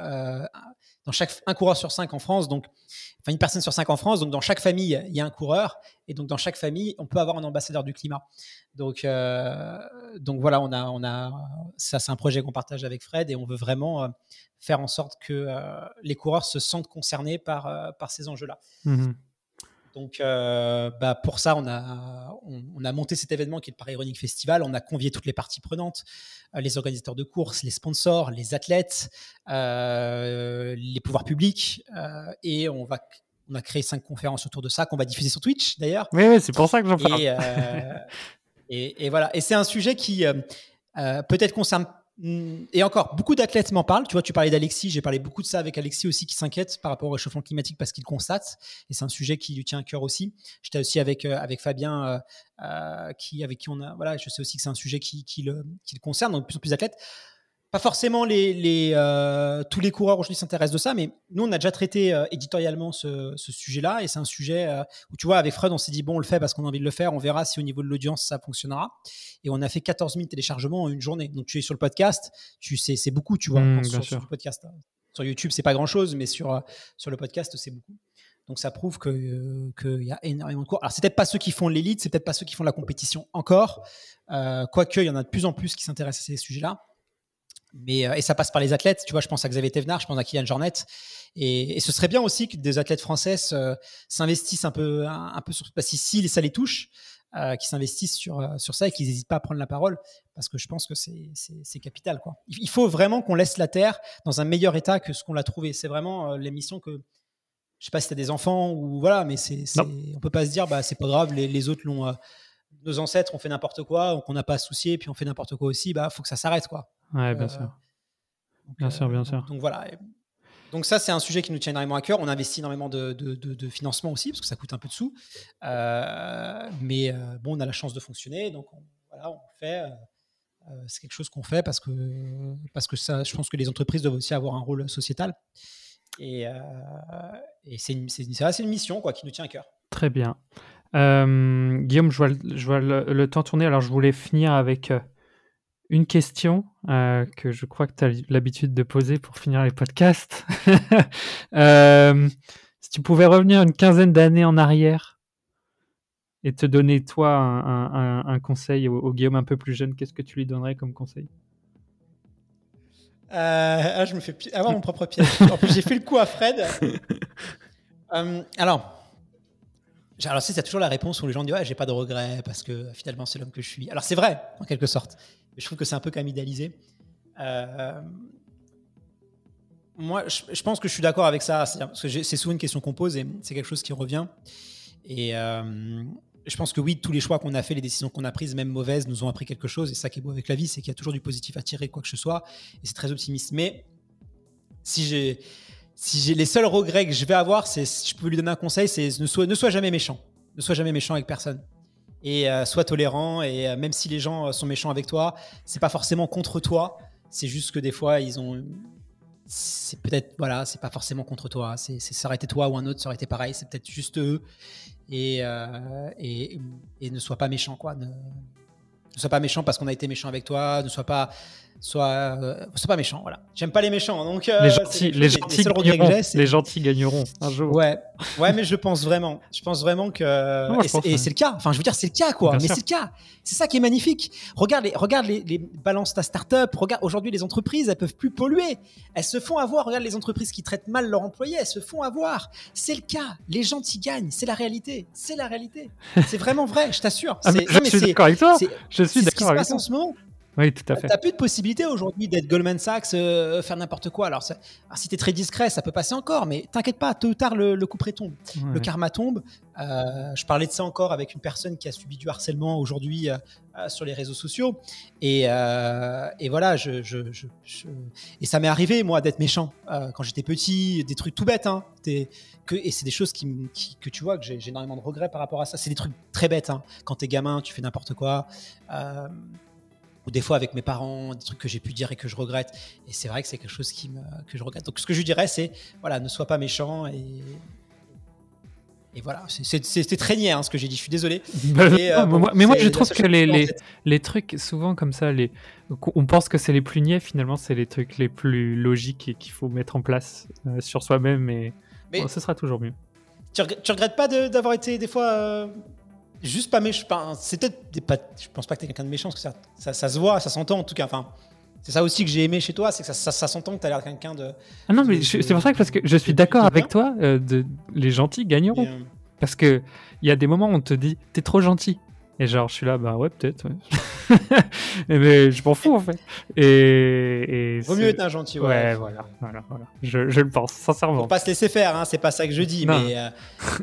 dans chaque, un coureur sur 5 en France. Donc, une personne sur 5 en France. Donc, dans chaque famille, il y a un coureur. Et donc, dans chaque famille, on peut avoir un ambassadeur du climat. Donc, donc voilà, on a, on a, ça, c'est un projet qu'on partage avec Fred et on veut vraiment faire en sorte que les coureurs se sentent concernés par, par ces enjeux-là. Mmh donc, euh, bah pour ça, on a, on, a monté cet événement qui est le Paris Running Festival. On a convié toutes les parties prenantes, euh, les organisateurs de courses, les sponsors, les athlètes, euh, les pouvoirs publics, et on va on a créé cinq conférences autour de ça qu'on va diffuser sur Twitch d'ailleurs. Oui, oui c'est pour ça que j'en parle. (laughs) Et, et, voilà. Et c'est un sujet qui peut-être concerne et encore, beaucoup d'athlètes m'en parlent. Tu vois, tu parlais d'Alexis, j'ai parlé beaucoup de ça avec Alexis aussi qui s'inquiète par rapport au réchauffement climatique parce qu'il constate. Et c'est un sujet qui lui tient à cœur aussi. J'étais aussi avec, euh, avec Fabien, euh, euh, qui, avec qui on a. Voilà, je sais aussi que c'est un sujet qui, le, qui le concerne, donc plus en plus d'athlètes pas forcément les, les euh, tous les coureurs aujourd'hui s'intéressent de ça, mais nous, on a déjà traité euh, éditorialement ce, ce sujet-là, et c'est un sujet euh, où, tu vois, avec Fred, on s'est dit, bon, on le fait parce qu'on a envie de le faire, on verra si au niveau de l'audience, ça fonctionnera. Et on a fait 14 000 téléchargements en une journée. Donc, tu es sur le podcast, tu sais, c'est beaucoup, tu vois, mmh, sur, le podcast. Sur YouTube, c'est pas grand-chose, mais sur, sur le podcast, c'est beaucoup. Donc ça prouve qu'il que y a énormément de cours. Alors c'est peut-être pas ceux qui font l'élite, c'est peut-être pas ceux qui font la compétition encore, quoique il y en a de plus en plus qui s'intéressent à ces sujets-là. Mais, euh, et ça passe par les athlètes. Tu vois, je pense à Xavier Thévenard, je pense à Kylian Jornet. Et, ce serait bien aussi que des athlètes françaises euh, s'investissent un peu, un, peu sur parce que si ça les touche, euh, qui s'investissent sur, sur ça et qu'ils n'hésitent pas à prendre la parole, parce que je pense que c'est capital. Quoi. Il faut vraiment qu'on laisse la Terre dans un meilleur état que ce qu'on l'a trouvé. C'est vraiment l'émission que, je sais pas si tu as des enfants ou voilà, mais c'est, on peut pas se dire, bah, c'est pas grave, les, les autres l'ont. nos ancêtres ont fait n'importe quoi, donc on n'a pas à soucier, puis on fait n'importe quoi aussi, bah faut que ça s'arrête quoi. Ouais, bien euh, sûr. bien sûr, bien sûr. Donc, voilà. Donc ça, c'est un sujet qui nous tient énormément à cœur. On investit énormément de, de, de, financement aussi, parce que ça coûte un peu de sous. Euh, mais euh, bon, on a la chance de fonctionner, donc on, voilà, on fait. c'est quelque chose qu'on fait parce que, parce que ça, je pense que les entreprises doivent aussi avoir un rôle sociétal. Et, et c'est une, une, mission quoi, qui nous tient à cœur. Très bien. Guillaume, je vois, je vois le, le, temps tourner, alors je voulais finir avec une question euh, que je crois que tu as l'habitude de poser pour finir les podcasts. (laughs) Euh, si tu pouvais revenir une quinzaine d'années en arrière et te donner, toi, un, conseil au, Guillaume un peu plus jeune, qu'est-ce que tu lui donnerais comme conseil? Euh, ah, Je me fais avoir mon propre piège. (laughs) en plus, j'ai fait le coup à Fred. alors, alors, c'est toujours la réponse où les gens disent ouais, j'ai pas de regrets parce que finalement c'est l'homme que je suis. Alors c'est vrai en quelque sorte, je trouve que c'est un peu quand idéalisé. Euh, moi, je, pense que je suis d'accord avec ça, parce que c'est souvent une question qu'on pose et c'est quelque chose qui revient. Et euh, je pense que oui, tous les choix qu'on a fait, les décisions qu'on a prises, même mauvaises, nous ont appris quelque chose. Et ça qui est beau avec la vie, c'est qu'il y a toujours du positif à tirer, quoi que ce soit. Et c'est très optimiste. Mais si j'ai les seuls regrets que je vais avoir, c'est si je peux lui donner un conseil, c'est ne sois, ne sois jamais méchant. Ne sois jamais méchant avec personne. Et euh, sois tolérant. Et euh, même si les gens euh, sont méchants avec toi, c'est pas forcément contre toi. C'est juste que des fois, ils ont. C'est peut-être. Voilà, c'est pas forcément contre toi. C'est, ça aurait été toi ou un autre, ça aurait été pareil. C'est peut-être juste eux. Et, et, et, ne sois pas méchant, quoi. Ne, ne sois pas méchant parce qu'on a été méchant avec toi. Ne sois pas soit, euh, soit pas méchant. Voilà. J'aime pas les méchants. Donc, euh, les gentils, les, gentils gagneront, les gentils gagneront un jour. Ouais, ouais, mais je pense vraiment. Je pense vraiment que. (laughs) et c'est le cas. Enfin, je veux dire, c'est le cas, quoi. mais c'est le cas. C'est ça qui est magnifique. Regarde les, regarde les, les balance ta startup. Regarde aujourd'hui les entreprises, elles peuvent plus polluer. Elles se font avoir. Regarde les entreprises qui traitent mal leurs employés, elles se font avoir. C'est le cas. Les gentils gagnent. C'est la réalité. C'est la réalité. C'est vraiment vrai. Je t'assure. Ah, je suis d'accord avec toi. Je suis d'accord avec toi. Ce qui se passe en ce moment. Oui, tout à fait. Tu n'as plus de possibilité aujourd'hui d'être Goldman Sachs, euh, faire n'importe quoi. Alors, si tu es très discret, ça peut passer encore, mais t'inquiète pas, tôt ou tard, le, coup près tombe. Le karma tombe. Euh, je parlais de ça encore avec une personne qui a subi du harcèlement aujourd'hui euh, sur les réseaux sociaux. Et, voilà, je, et ça m'est arrivé, moi, d'être méchant quand j'étais petit, des trucs tout bêtes. Hein, que, et c'est des choses qui, que tu vois que j'ai énormément de regrets par rapport à ça. C'est des trucs très bêtes. Hein. Quand tu es gamin, tu fais n'importe quoi ou des fois avec mes parents, des trucs que j'ai pu dire et que je regrette. Et c'est vrai que c'est quelque chose qui me, que je regrette. Donc ce que je dirais, c'est voilà, ne sois pas méchant et et voilà, c'était très niais hein, ce que j'ai dit, je suis désolé. (laughs) Bah, mais moi, je trouve que les, les, les, trucs, souvent comme ça, les, on pense que c'est les plus niais, finalement, c'est les trucs les plus logiques et qu'il faut mettre en place sur soi-même. Et mais ce sera toujours mieux. Tu, tu regrettes pas d'avoir été des fois juste pas méchant. C'est peut-être Je pense pas que tu es quelqu'un de méchant, parce que ça, ça, se voit, ça s'entend en tout cas. Enfin, c'est ça aussi que j'ai aimé chez toi, c'est que ça, ça, s'entend que tu as l'air quelqu'un de. Ah non, mais c'est pour ça que, parce que je suis d'accord avec toi, euh, de, les gentils gagneront. Euh, parce que il y a des moments où on te dit, t'es trop gentil. Et genre, je suis là, bah ouais, peut-être. (laughs) mais je m'en fous en fait. Et, Vaut mieux être un gentil. Ouais, ouais voilà, voilà, voilà. Je, je, le pense, sincèrement. Faut pas se laisser faire, hein, c'est pas ça que je dis. Mais euh,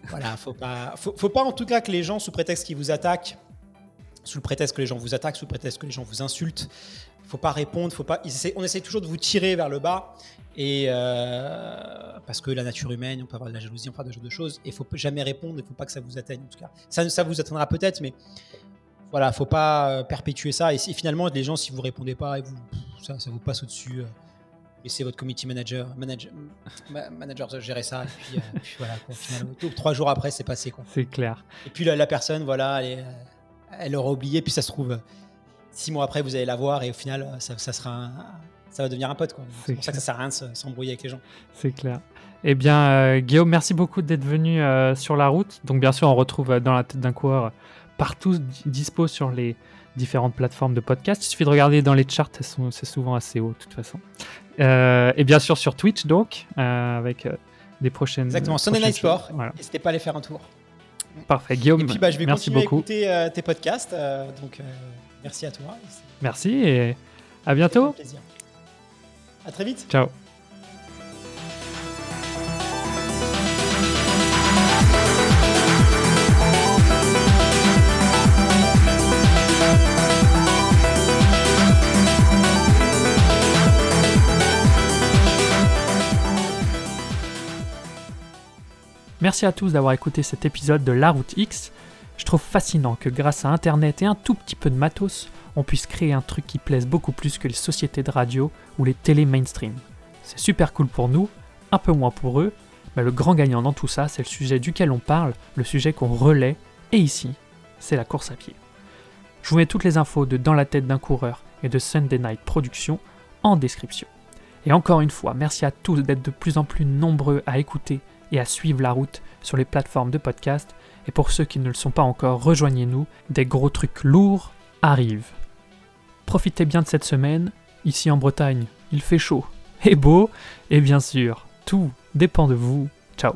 voilà, faut pas, faut, faut, pas en tout cas que les gens, sous prétexte qu'ils vous attaquent, sous le prétexte que les gens vous attaquent, sous le prétexte que les gens vous insultent, faut pas répondre, faut pas. on essaie toujours de vous tirer vers le bas. Et euh, parce que la nature humaine, on peut avoir de la jalousie, on peut avoir de de choses. Et il faut jamais répondre, il faut pas que ça vous atteigne en tout cas. Ça, ça vous atteindra peut-être, mais voilà, faut pas euh, perpétuer ça. Et, finalement, les gens, si vous répondez pas, et vous, ça, vous passe au-dessus. Euh, laissez votre committee manager, manager, manager gérer ça. Et puis, voilà, trois jours après, c'est passé. C'est clair. Et puis la, personne, voilà, elle, elle aura oublié. Puis ça se trouve, six mois après, vous allez la voir et au final, ça, ça sera un, ça va devenir un pote. C'est pour ça que ça sert à rien de s'embrouiller avec les gens. C'est clair. Eh bien, euh, Guillaume, merci beaucoup d'être venu euh, sur la route. Donc, bien sûr, on retrouve euh, dans la tête d'un coureur partout dispo sur les différentes plateformes de podcast. Il suffit de regarder dans les charts, c'est souvent assez haut de toute façon. et bien sûr sur Twitch, donc, avec des prochaines. Exactement, Sunday Night Sport. N'hésitez pas à aller faire un tour. Parfait, Guillaume. Et puis, bah, je vais merci continuer beaucoup. à écouter tes podcasts. donc, merci à toi. Merci et à bientôt. À très vite. Ciao. Merci à tous d'avoir écouté cet épisode de La Route X. Je trouve fascinant que grâce à Internet et un tout petit peu de matos, on puisse créer un truc qui plaise beaucoup plus que les sociétés de radio ou les télé mainstream. C'est super cool pour nous, un peu moins pour eux, mais le grand gagnant dans tout ça, c'est le sujet duquel on parle, le sujet qu'on relaie, et ici, c'est la course à pied. Je vous mets toutes les infos de Dans la tête d'un coureur et de Sunday Night Production en description. Et encore une fois, merci à tous d'être de plus en plus nombreux à écouter et à suivre la route sur les plateformes de podcast et pour ceux qui ne le sont pas encore, rejoignez-nous, des gros trucs lourds arrivent. Profitez bien de cette semaine, ici en Bretagne, il fait chaud et beau, et bien sûr, tout dépend de vous. Ciao